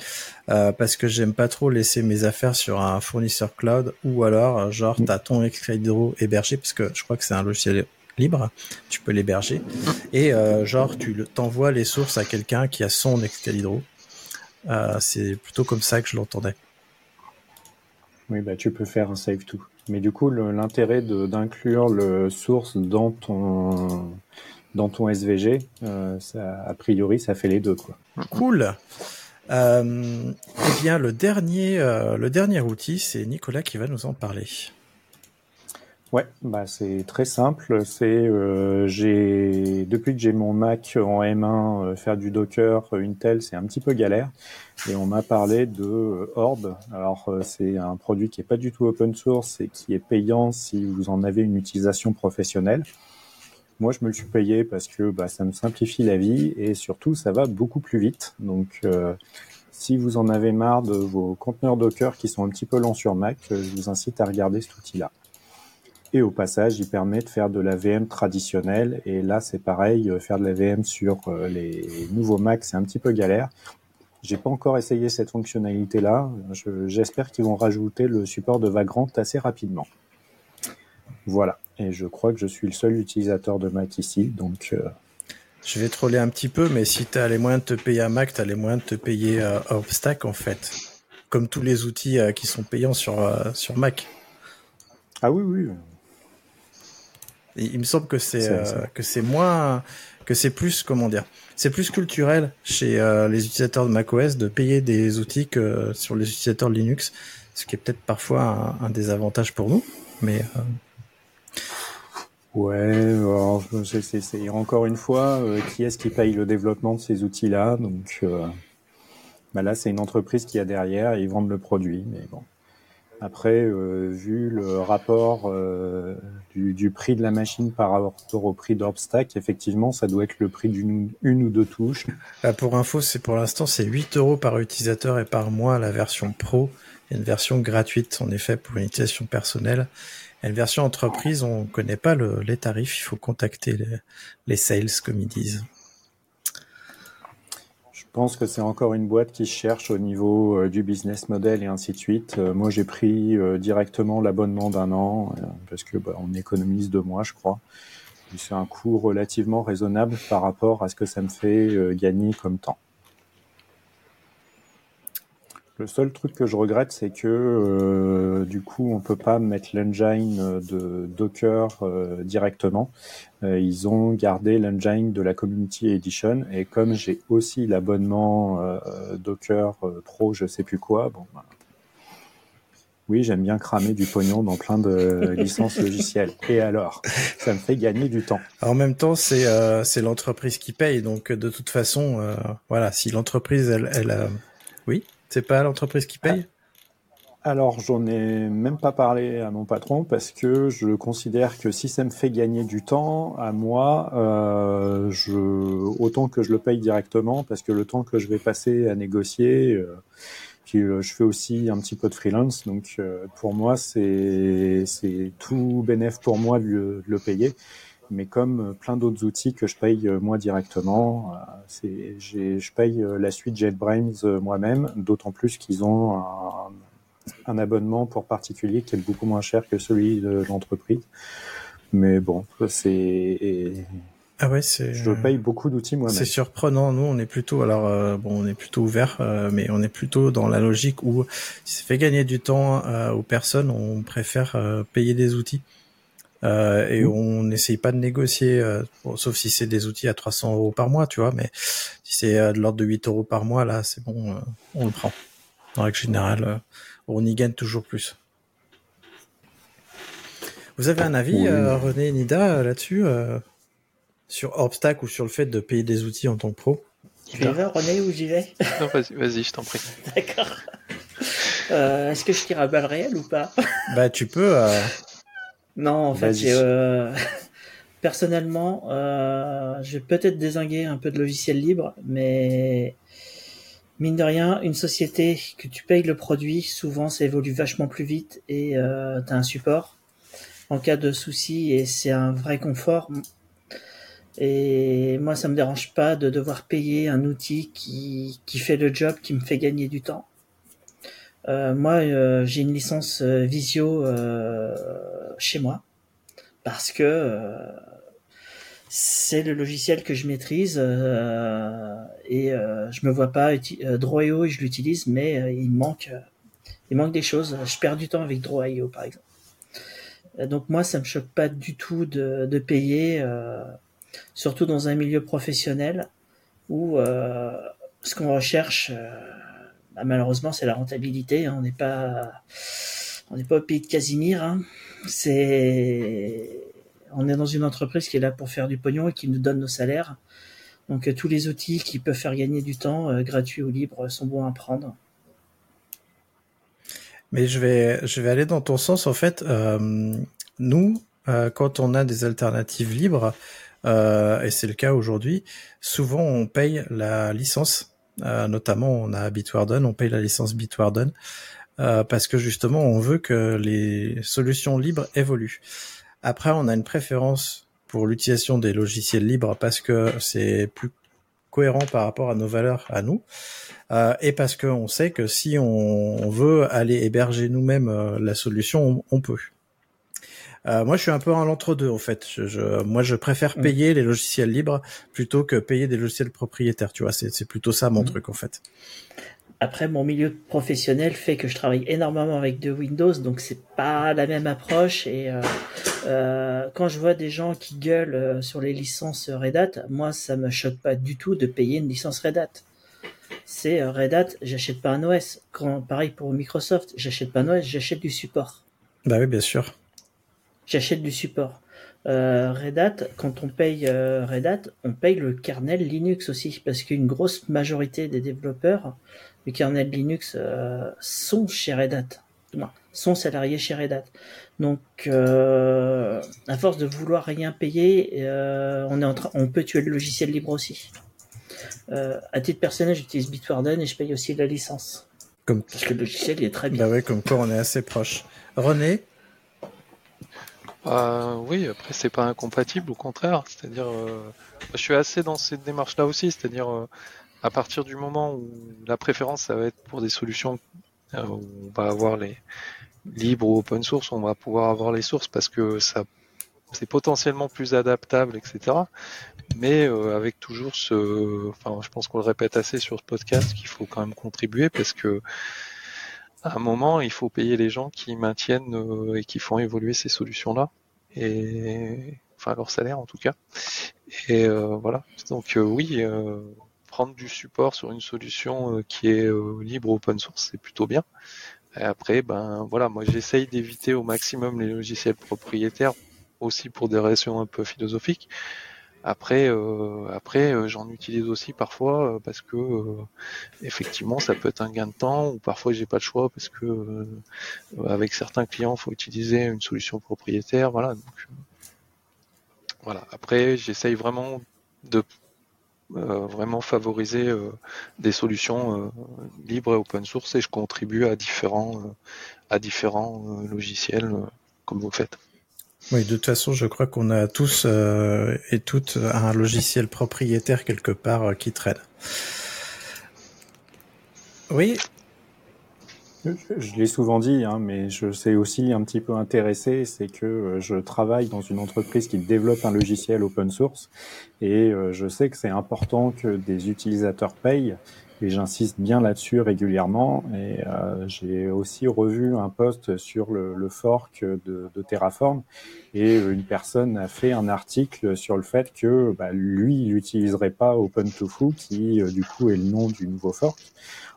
Euh, parce que j'aime pas trop laisser mes affaires sur un fournisseur cloud ou alors, genre, mm. t'as ton Excalidro hébergé parce que je crois que c'est un logiciel libre, tu peux l'héberger. Et euh, genre, tu t'envoies les sources à quelqu'un qui a son Excalidro. Euh, c'est plutôt comme ça que je l'entendais. Oui, bah, tu peux faire un save to. Mais du coup, l'intérêt d'inclure le source dans ton, dans ton SVG, euh, a priori, ça fait les deux. Quoi. Cool. Euh, eh bien, le dernier, euh, le dernier outil, c'est Nicolas qui va nous en parler. Ouais, bah c'est très simple. C'est euh, j'ai depuis que j'ai mon Mac en M1, euh, faire du Docker, Intel, c'est un petit peu galère. Et on m'a parlé de euh, Orb. Alors c'est un produit qui est pas du tout open source et qui est payant si vous en avez une utilisation professionnelle. Moi, je me le suis payé parce que bah, ça me simplifie la vie et surtout ça va beaucoup plus vite. Donc si vous en avez marre de vos conteneurs Docker qui sont un petit peu lents sur Mac, je vous incite à regarder cet outil-là. Et au passage, il permet de faire de la VM traditionnelle. Et là, c'est pareil, euh, faire de la VM sur euh, les nouveaux Mac, c'est un petit peu galère. J'ai pas encore essayé cette fonctionnalité-là. J'espère qu'ils vont rajouter le support de Vagrant assez rapidement. Voilà. Et je crois que je suis le seul utilisateur de Mac ici, donc. Euh, je vais troller un petit peu, mais si tu as les moyens de te payer un Mac, tu as les moyens de te payer euh, Obstack en fait. Comme tous les outils qui sont payants sur, sur Mac. Ah oui, oui. Il me semble que c'est que c'est moins que c'est plus comment dire c'est plus culturel chez les utilisateurs de macOS de payer des outils que sur les utilisateurs de Linux ce qui est peut-être parfois un, un, désavantage pour nous mais Ouais, c'est encore une fois, euh, qui est-ce qui paye le développement de ces outils-là? Donc euh, bah là, c'est une entreprise qui a derrière et ils vendent le produit. Mais bon, après, euh, vu le rapport du, du, prix de la machine par rapport au prix d'Orbstack, effectivement, ça doit être le prix d'une une ou deux touches. Bah pour info, c'est pour l'instant, c'est 8 euros par utilisateur et par mois la version Pro. Il y a une version gratuite, en effet, pour une utilisation personnelle. Une version entreprise, on connaît pas le, les tarifs, il faut contacter les, les sales, comme ils disent. Je pense que c'est encore une boîte qui cherche au niveau euh, du business model et ainsi de suite. Euh, moi, j'ai pris euh, directement l'abonnement d'un an parce que bah, on économise deux mois, je crois. C'est un coût relativement raisonnable par rapport à ce que ça me fait gagner comme temps. Le seul truc que je regrette, c'est que du coup, on peut pas mettre l'engine de Docker directement. Euh, ils ont gardé l'engine de la Community Edition et comme j'ai aussi l'abonnement Docker Pro, je sais plus quoi, bon. Bah, oui, j'aime bien cramer du pognon dans plein de licences logicielles. Et alors, ça me fait gagner du temps. en même temps, c'est c'est l'entreprise qui paye, donc de toute façon, voilà, si l'entreprise elle, elle oui. C'est pas l'entreprise qui paye? Alors, j'en ai même pas parlé à mon patron parce que je considère que si ça me fait gagner du temps à moi, euh, je, autant que je le paye directement parce que le temps que je vais passer à négocier, euh, puis euh, je fais aussi un petit peu de freelance, donc euh, pour moi c'est c'est tout bénéf pour moi de le, payer. Mais comme euh, plein d'autres outils que je paye moi directement, c'est, je paye la suite JetBrains moi-même, d'autant plus qu'ils ont un, un, abonnement pour particulier qui est beaucoup moins cher que celui de l'entreprise. Mais bon, c'est ah ouais, c'est. Je paye beaucoup d'outils moi-même. C'est surprenant. Nous, on est plutôt, alors bon, on est plutôt ouvert, mais on est plutôt dans la logique où si ça fait gagner du temps aux personnes, on préfère payer des outils. Euh, et mmh. on n'essaye pas de négocier, euh, sauf si c'est des outils à 300 euros par mois, tu vois, mais si c'est euh, de l'ordre de 8 euros par mois, là, c'est bon, on le prend. En règle générale, on y gagne toujours plus. Vous avez un avis, René Nida, là-dessus, sur Orbstack ou sur le fait de payer des outils en tant que pro? Tu y vas, René, ou j'y vais? Non, vas-y, vas je t'en prie. D'accord. Est-ce que je tire à balle réelle ou pas? Bah, tu peux. Non, en fait, euh, personnellement, euh, je vais peut-être désinguer un peu de logiciel libre, mais mine de rien, une société que tu payes le produit, souvent ça évolue vachement plus vite et euh, tu as un support en cas de souci et c'est un vrai confort. Et moi, ça me dérange pas de devoir payer un outil qui, fait le job, qui me fait gagner du temps. Euh, moi, euh, j'ai une licence euh, Visio chez moi parce que c'est le logiciel que je maîtrise et je me vois pas Draw.io et je l'utilise, mais il manque il manque des choses. Je perds du temps avec Draw.io par exemple. Donc moi, ça me choque pas du tout de, de payer, surtout dans un milieu professionnel où ce qu'on recherche bah, malheureusement, c'est la rentabilité. Hein. On n'est pas, on n'est pas au pays de Casimir. Hein. C'est, on est dans une entreprise qui est là pour faire du pognon et qui nous donne nos salaires. Donc euh, tous les outils qui peuvent faire gagner du temps, euh, gratuits ou libres, sont bons à prendre. Mais je vais, aller dans ton sens. En fait, euh, nous, quand on a des alternatives libres, et c'est le cas aujourd'hui, souvent on paye la licence euh, notamment, on a Bitwarden, on paye la licence Bitwarden euh, parce que justement, on veut que les solutions libres évoluent. Après, on a une préférence pour l'utilisation des logiciels libres parce que c'est plus cohérent par rapport à nos valeurs à nous, euh, et parce qu'on sait que si on, veut aller héberger nous-mêmes euh, la solution, on, peut. Euh, moi, je suis un peu un l'entre-deux en fait. Je, moi, je préfère mm. payer les logiciels libres plutôt que payer des logiciels propriétaires. Tu vois, c'est plutôt ça mon mm. truc en fait. Après, mon milieu professionnel fait que je travaille énormément avec de Windows, donc c'est pas la même approche. Et euh, euh, quand je vois des gens qui gueulent euh, sur les licences Red Hat, moi, ça me choque pas du tout de payer une licence Red Hat. C'est Red Hat, j'achète pas un OS. Quand, pareil pour Microsoft, j'achète pas un OS, j'achète du support. Bah oui, bien sûr. J'achète du support. Red Hat, quand on paye Red Hat, on paye le kernel Linux aussi, parce qu'une grosse majorité des développeurs le kernel Linux euh, sont chez Red Hat, sont salariés chez Red Hat. Donc, euh, à force de vouloir rien payer, euh, on, est en on peut tuer le logiciel libre aussi. à titre personnel, j'utilise Bitwarden et je paye aussi la licence. Comme... Parce que le logiciel est très bien. Bah ouais, comme quoi on est assez proche. René Oui, après c'est pas incompatible, au contraire. C'est-à-dire, je suis assez dans cette démarche-là aussi. C'est-à-dire, à partir du moment où la préférence, ça va être pour des solutions euh, où on va avoir les libres ou open source, on va pouvoir avoir les sources parce que ça c'est potentiellement plus adaptable, etc. Mais euh, avec toujours ce, enfin, je pense qu'on le répète assez sur ce podcast qu'il faut quand même contribuer parce que à un moment, il faut payer les gens qui maintiennent euh, et qui font évoluer ces solutions-là et enfin leur salaire en tout cas. Et voilà. Donc oui, prendre du support sur une solution euh, qui est euh, libre open source, c'est plutôt bien. Et après, ben voilà, moi j'essaye d'éviter au maximum les logiciels propriétaires, aussi pour des raisons un peu philosophiques. Après, euh, après, j'en utilise aussi parfois parce que effectivement, ça peut être un gain de temps ou parfois j'ai pas le choix parce que avec certains clients, faut utiliser une solution propriétaire. Voilà. Donc, voilà. Après, j'essaye vraiment de euh, vraiment favoriser euh, des solutions euh, libres et open source et je contribue à différents à différents logiciels comme vous faites. Oui, de toute façon, je crois qu'on a tous et toutes un logiciel propriétaire quelque part qui traîne. Oui, je, l'ai souvent dit, hein, mais je sais aussi un petit peu intéressé, c'est que euh, je travaille dans une entreprise qui développe un logiciel open source et euh, je sais que c'est important que des utilisateurs payent et j'insiste bien là-dessus régulièrement. Et euh, j'ai aussi revu un post sur le, fork de, de, Terraform et une personne a fait un article sur le fait que bah, lui, il n'utiliserait pas OpenTofu, qui du coup est le nom du nouveau fork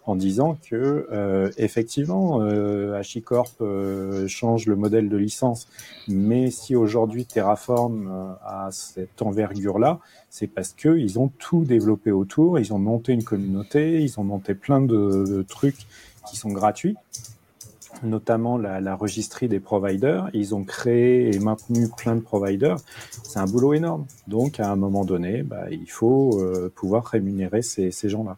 en disant que euh, effectivement euh, HashiCorp euh, change le modèle de licence, mais si aujourd'hui Terraform euh, a cette envergure-là, c'est parce que ils ont tout développé autour, ils ont monté une communauté, ils ont monté plein de, trucs qui sont gratuits notamment la, la, registrie des providers. Ils ont créé et maintenu plein de providers. C'est un boulot énorme. Donc, à un moment donné, bah, il faut euh, pouvoir rémunérer ces, ces gens-là.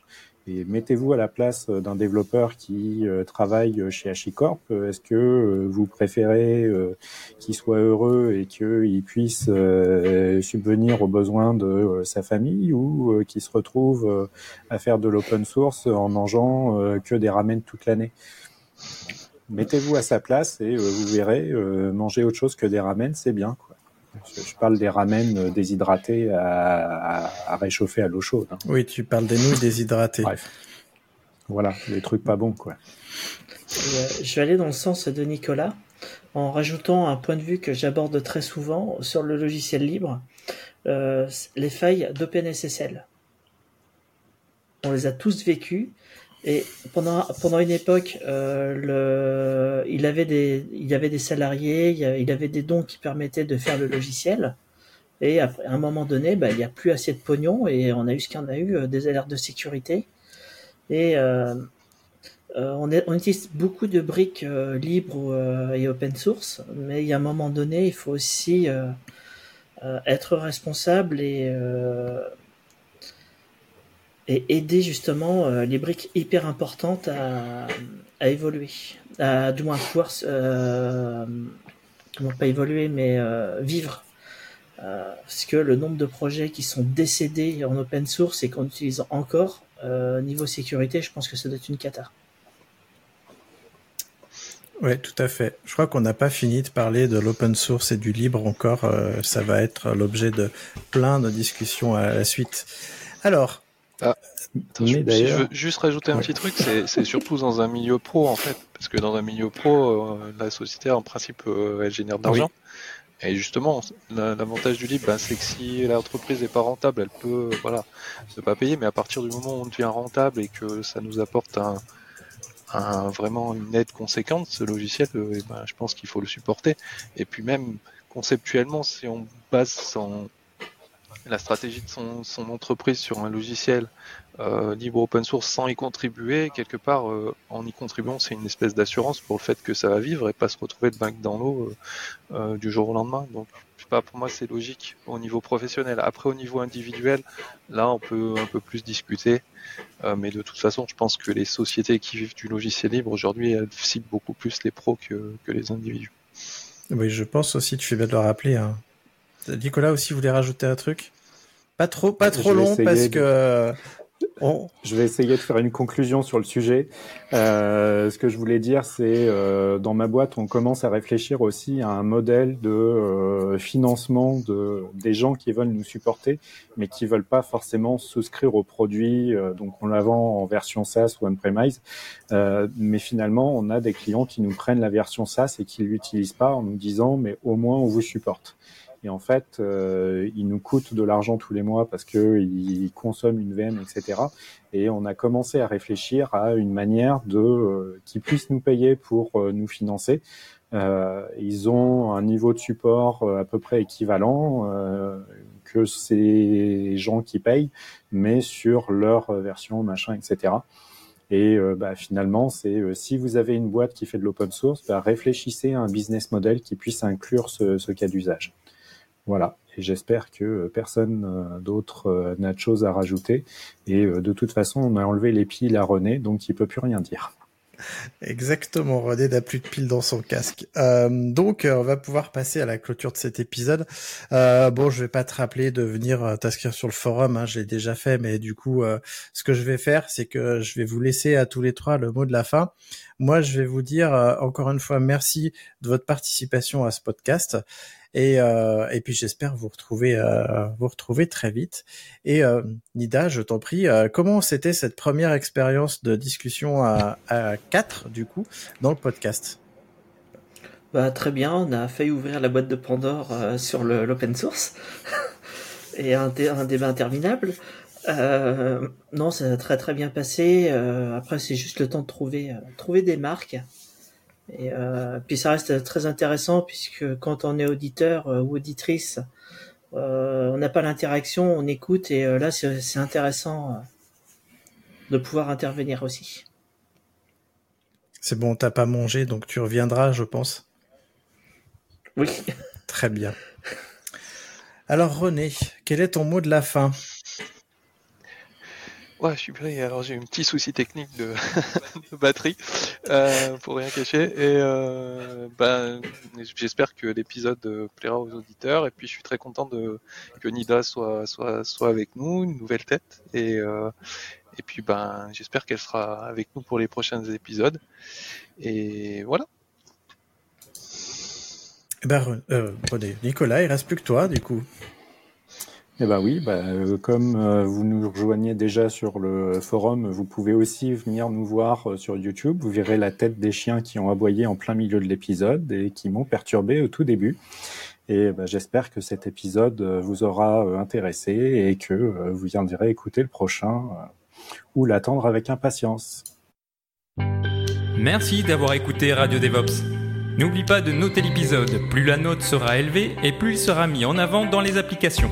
Et mettez-vous à la place euh, d'un développeur qui euh, travaille chez HashiCorp. Est-ce que euh, vous préférez qu'il soit heureux et qu'il puisse subvenir aux besoins de sa famille ou qu'il se retrouve à faire de l'open source en mangeant que des ramen toute l'année? Mettez-vous à sa place et vous verrez, manger autre chose que des ramen, c'est bien. Quoi. Je parle des ramen euh, déshydratés à, réchauffer à l'eau chaude. Hein. Oui, tu parles des nouilles déshydratées. Bref. Voilà, des trucs pas bons, quoi. Euh, je vais aller dans le sens de Nicolas en rajoutant un point de vue que j'aborde très souvent sur le logiciel libre, euh, les failles d'OpenSSL. On les a tous vécues et pendant pendant une époque, euh, il avait des il y avait des salariés, il, avait des dons qui permettaient de faire le logiciel. Et après, à un moment donné, bah, il n'y a plus assez de pognon et on a eu ce qu'on a eu, euh, des alertes de sécurité. Et euh, on, on, utilise beaucoup de briques libres et open source, mais il y a un moment donné, il faut aussi être responsable et et aider justement euh, les briques hyper importantes à, évoluer, à du moins pouvoir, euh, comment pas évoluer, mais euh, vivre. Euh, parce que le nombre de projets qui sont décédés en open source et qu'on utilise encore, niveau sécurité, je pense que ça doit être une cata. Oui, tout à fait. Je crois qu'on n'a pas fini de parler de l'open source et du libre encore. ça va être l'objet de plein de discussions à la suite. Alors, Ah, attends, je, si d'ailleurs- je veux juste rajouter un Ouais. petit truc, c'est c'est surtout dans un milieu pro en fait, parce que dans un milieu pro, euh, la société en principe euh, elle génère de l'argent. Et justement, la- l'avantage du libre, ben, c'est que si l'entreprise n'est pas rentable, elle peut, euh, voilà, ne pas payer. Mais à partir du moment où on devient rentable et que ça nous apporte un, un- vraiment une aide conséquente, ce logiciel, euh, eh ben, je pense qu'il faut le supporter. Et puis même conceptuellement, si on base son, la stratégie de son, son entreprise sur un logiciel euh, libre open source sans y contribuer, quelque part, euh, en y contribuant, c'est une espèce d'assurance pour le fait que ça va vivre et pas se retrouver de bac dans l'eau euh, euh, du jour au lendemain. Donc, je sais pas, pour moi, c'est logique au niveau professionnel. Après, au niveau individuel, là, on peut un peu plus discuter. Euh, mais de toute façon, je pense que les sociétés qui vivent du logiciel libre aujourd'hui, elles ciblent beaucoup plus les pros que, que les individus. Oui, je pense aussi, tu fais bien de le rappeler. hein. Nicolas aussi voulait rajouter un truc. Pas trop, pas trop long parce de- que euh, on- Je vais essayer de faire une conclusion sur le sujet. Euh, ce que je voulais dire, c'est euh, dans ma boîte, on commence à réfléchir aussi à un modèle de euh, financement de des gens qui veulent nous supporter, mais qui veulent pas forcément souscrire aux produits. euh, donc on la vend en version SaaS ou on-premise, mais finalement, on a des clients qui nous prennent la version SaaS et qui l'utilisent pas en nous disant, mais au moins on vous supporte. Et en fait, euh, il nous coûte de l'argent tous les mois parce que ils consomment une VM, etc. Et on a commencé à réfléchir à une manière de euh, qu'ils puissent nous payer pour euh, nous financer. Euh, ils ont un niveau de support euh, à peu près équivalent que ces gens qui payent, mais sur leur version machin, etc. Et bah, finalement, c'est euh, si vous avez une boîte qui fait de l'open source, bah, réfléchissez à un business model qui puisse inclure ce, ce cas d'usage. Voilà. Et j'espère que euh, personne euh, d'autre euh, n'a de choses à rajouter. Et de toute façon, on a enlevé les piles à René, donc il peut plus rien dire. Exactement, René n'a plus de piles dans son casque. Euh, donc, on va pouvoir passer à la clôture de cet épisode. Bon, je vais pas te rappeler de venir t'inscrire sur le forum, hein, je l'ai déjà fait, mais du coup, ce que je vais faire, c'est que je vais vous laisser à tous les trois le mot de la fin. Moi, je vais vous dire encore une fois merci de votre participation à ce podcast. Et, euh, et puis j'espère vous retrouver euh, vous retrouver très vite. Et euh, Nida, je t'en prie, comment c'était cette première expérience de discussion à, à quatre du coup dans le podcast? Bah, très bien, on a failli ouvrir la boîte de Pandore sur l'open source et un, dé- un débat interminable. Non, ça a très très bien passé. Après, c'est juste le temps de trouver trouver des marques. Et euh, puis ça reste très intéressant puisque quand on est auditeur euh, ou auditrice, euh, on n'a pas l'interaction, on écoute et là c'est intéressant de pouvoir intervenir aussi. C'est bon, t'as pas mangé, donc tu reviendras, je pense. Oui. Très bien. Alors René, quel est ton mot de la fin? Ouais, je suis prêt. Alors j'ai eu un petit souci technique de, batterie, euh, pour rien cacher. Et euh, ben, j'espère que l'épisode euh, plaira aux auditeurs. Et puis je suis très content de que Nida soit soit soit avec nous, une nouvelle tête. Et euh, et puis ben, j'espère qu'elle sera avec nous pour les prochains épisodes. Et voilà. Eh ben, euh, Nicolas, il reste plus que toi du coup. Eh ben oui, bah, euh, comme euh, vous nous rejoignez déjà sur le forum, vous pouvez aussi venir nous voir euh, sur YouTube. Vous verrez la tête des chiens qui ont aboyé en plein milieu de l'épisode et qui m'ont perturbé au tout début. Et bah, j'espère que cet épisode vous aura intéressé et que vous viendrez écouter le prochain ou l'attendre avec impatience. Merci d'avoir écouté Radio DevOps. N'oublie pas de noter l'épisode, plus la note sera élevée et plus il sera mis en avant dans les applications.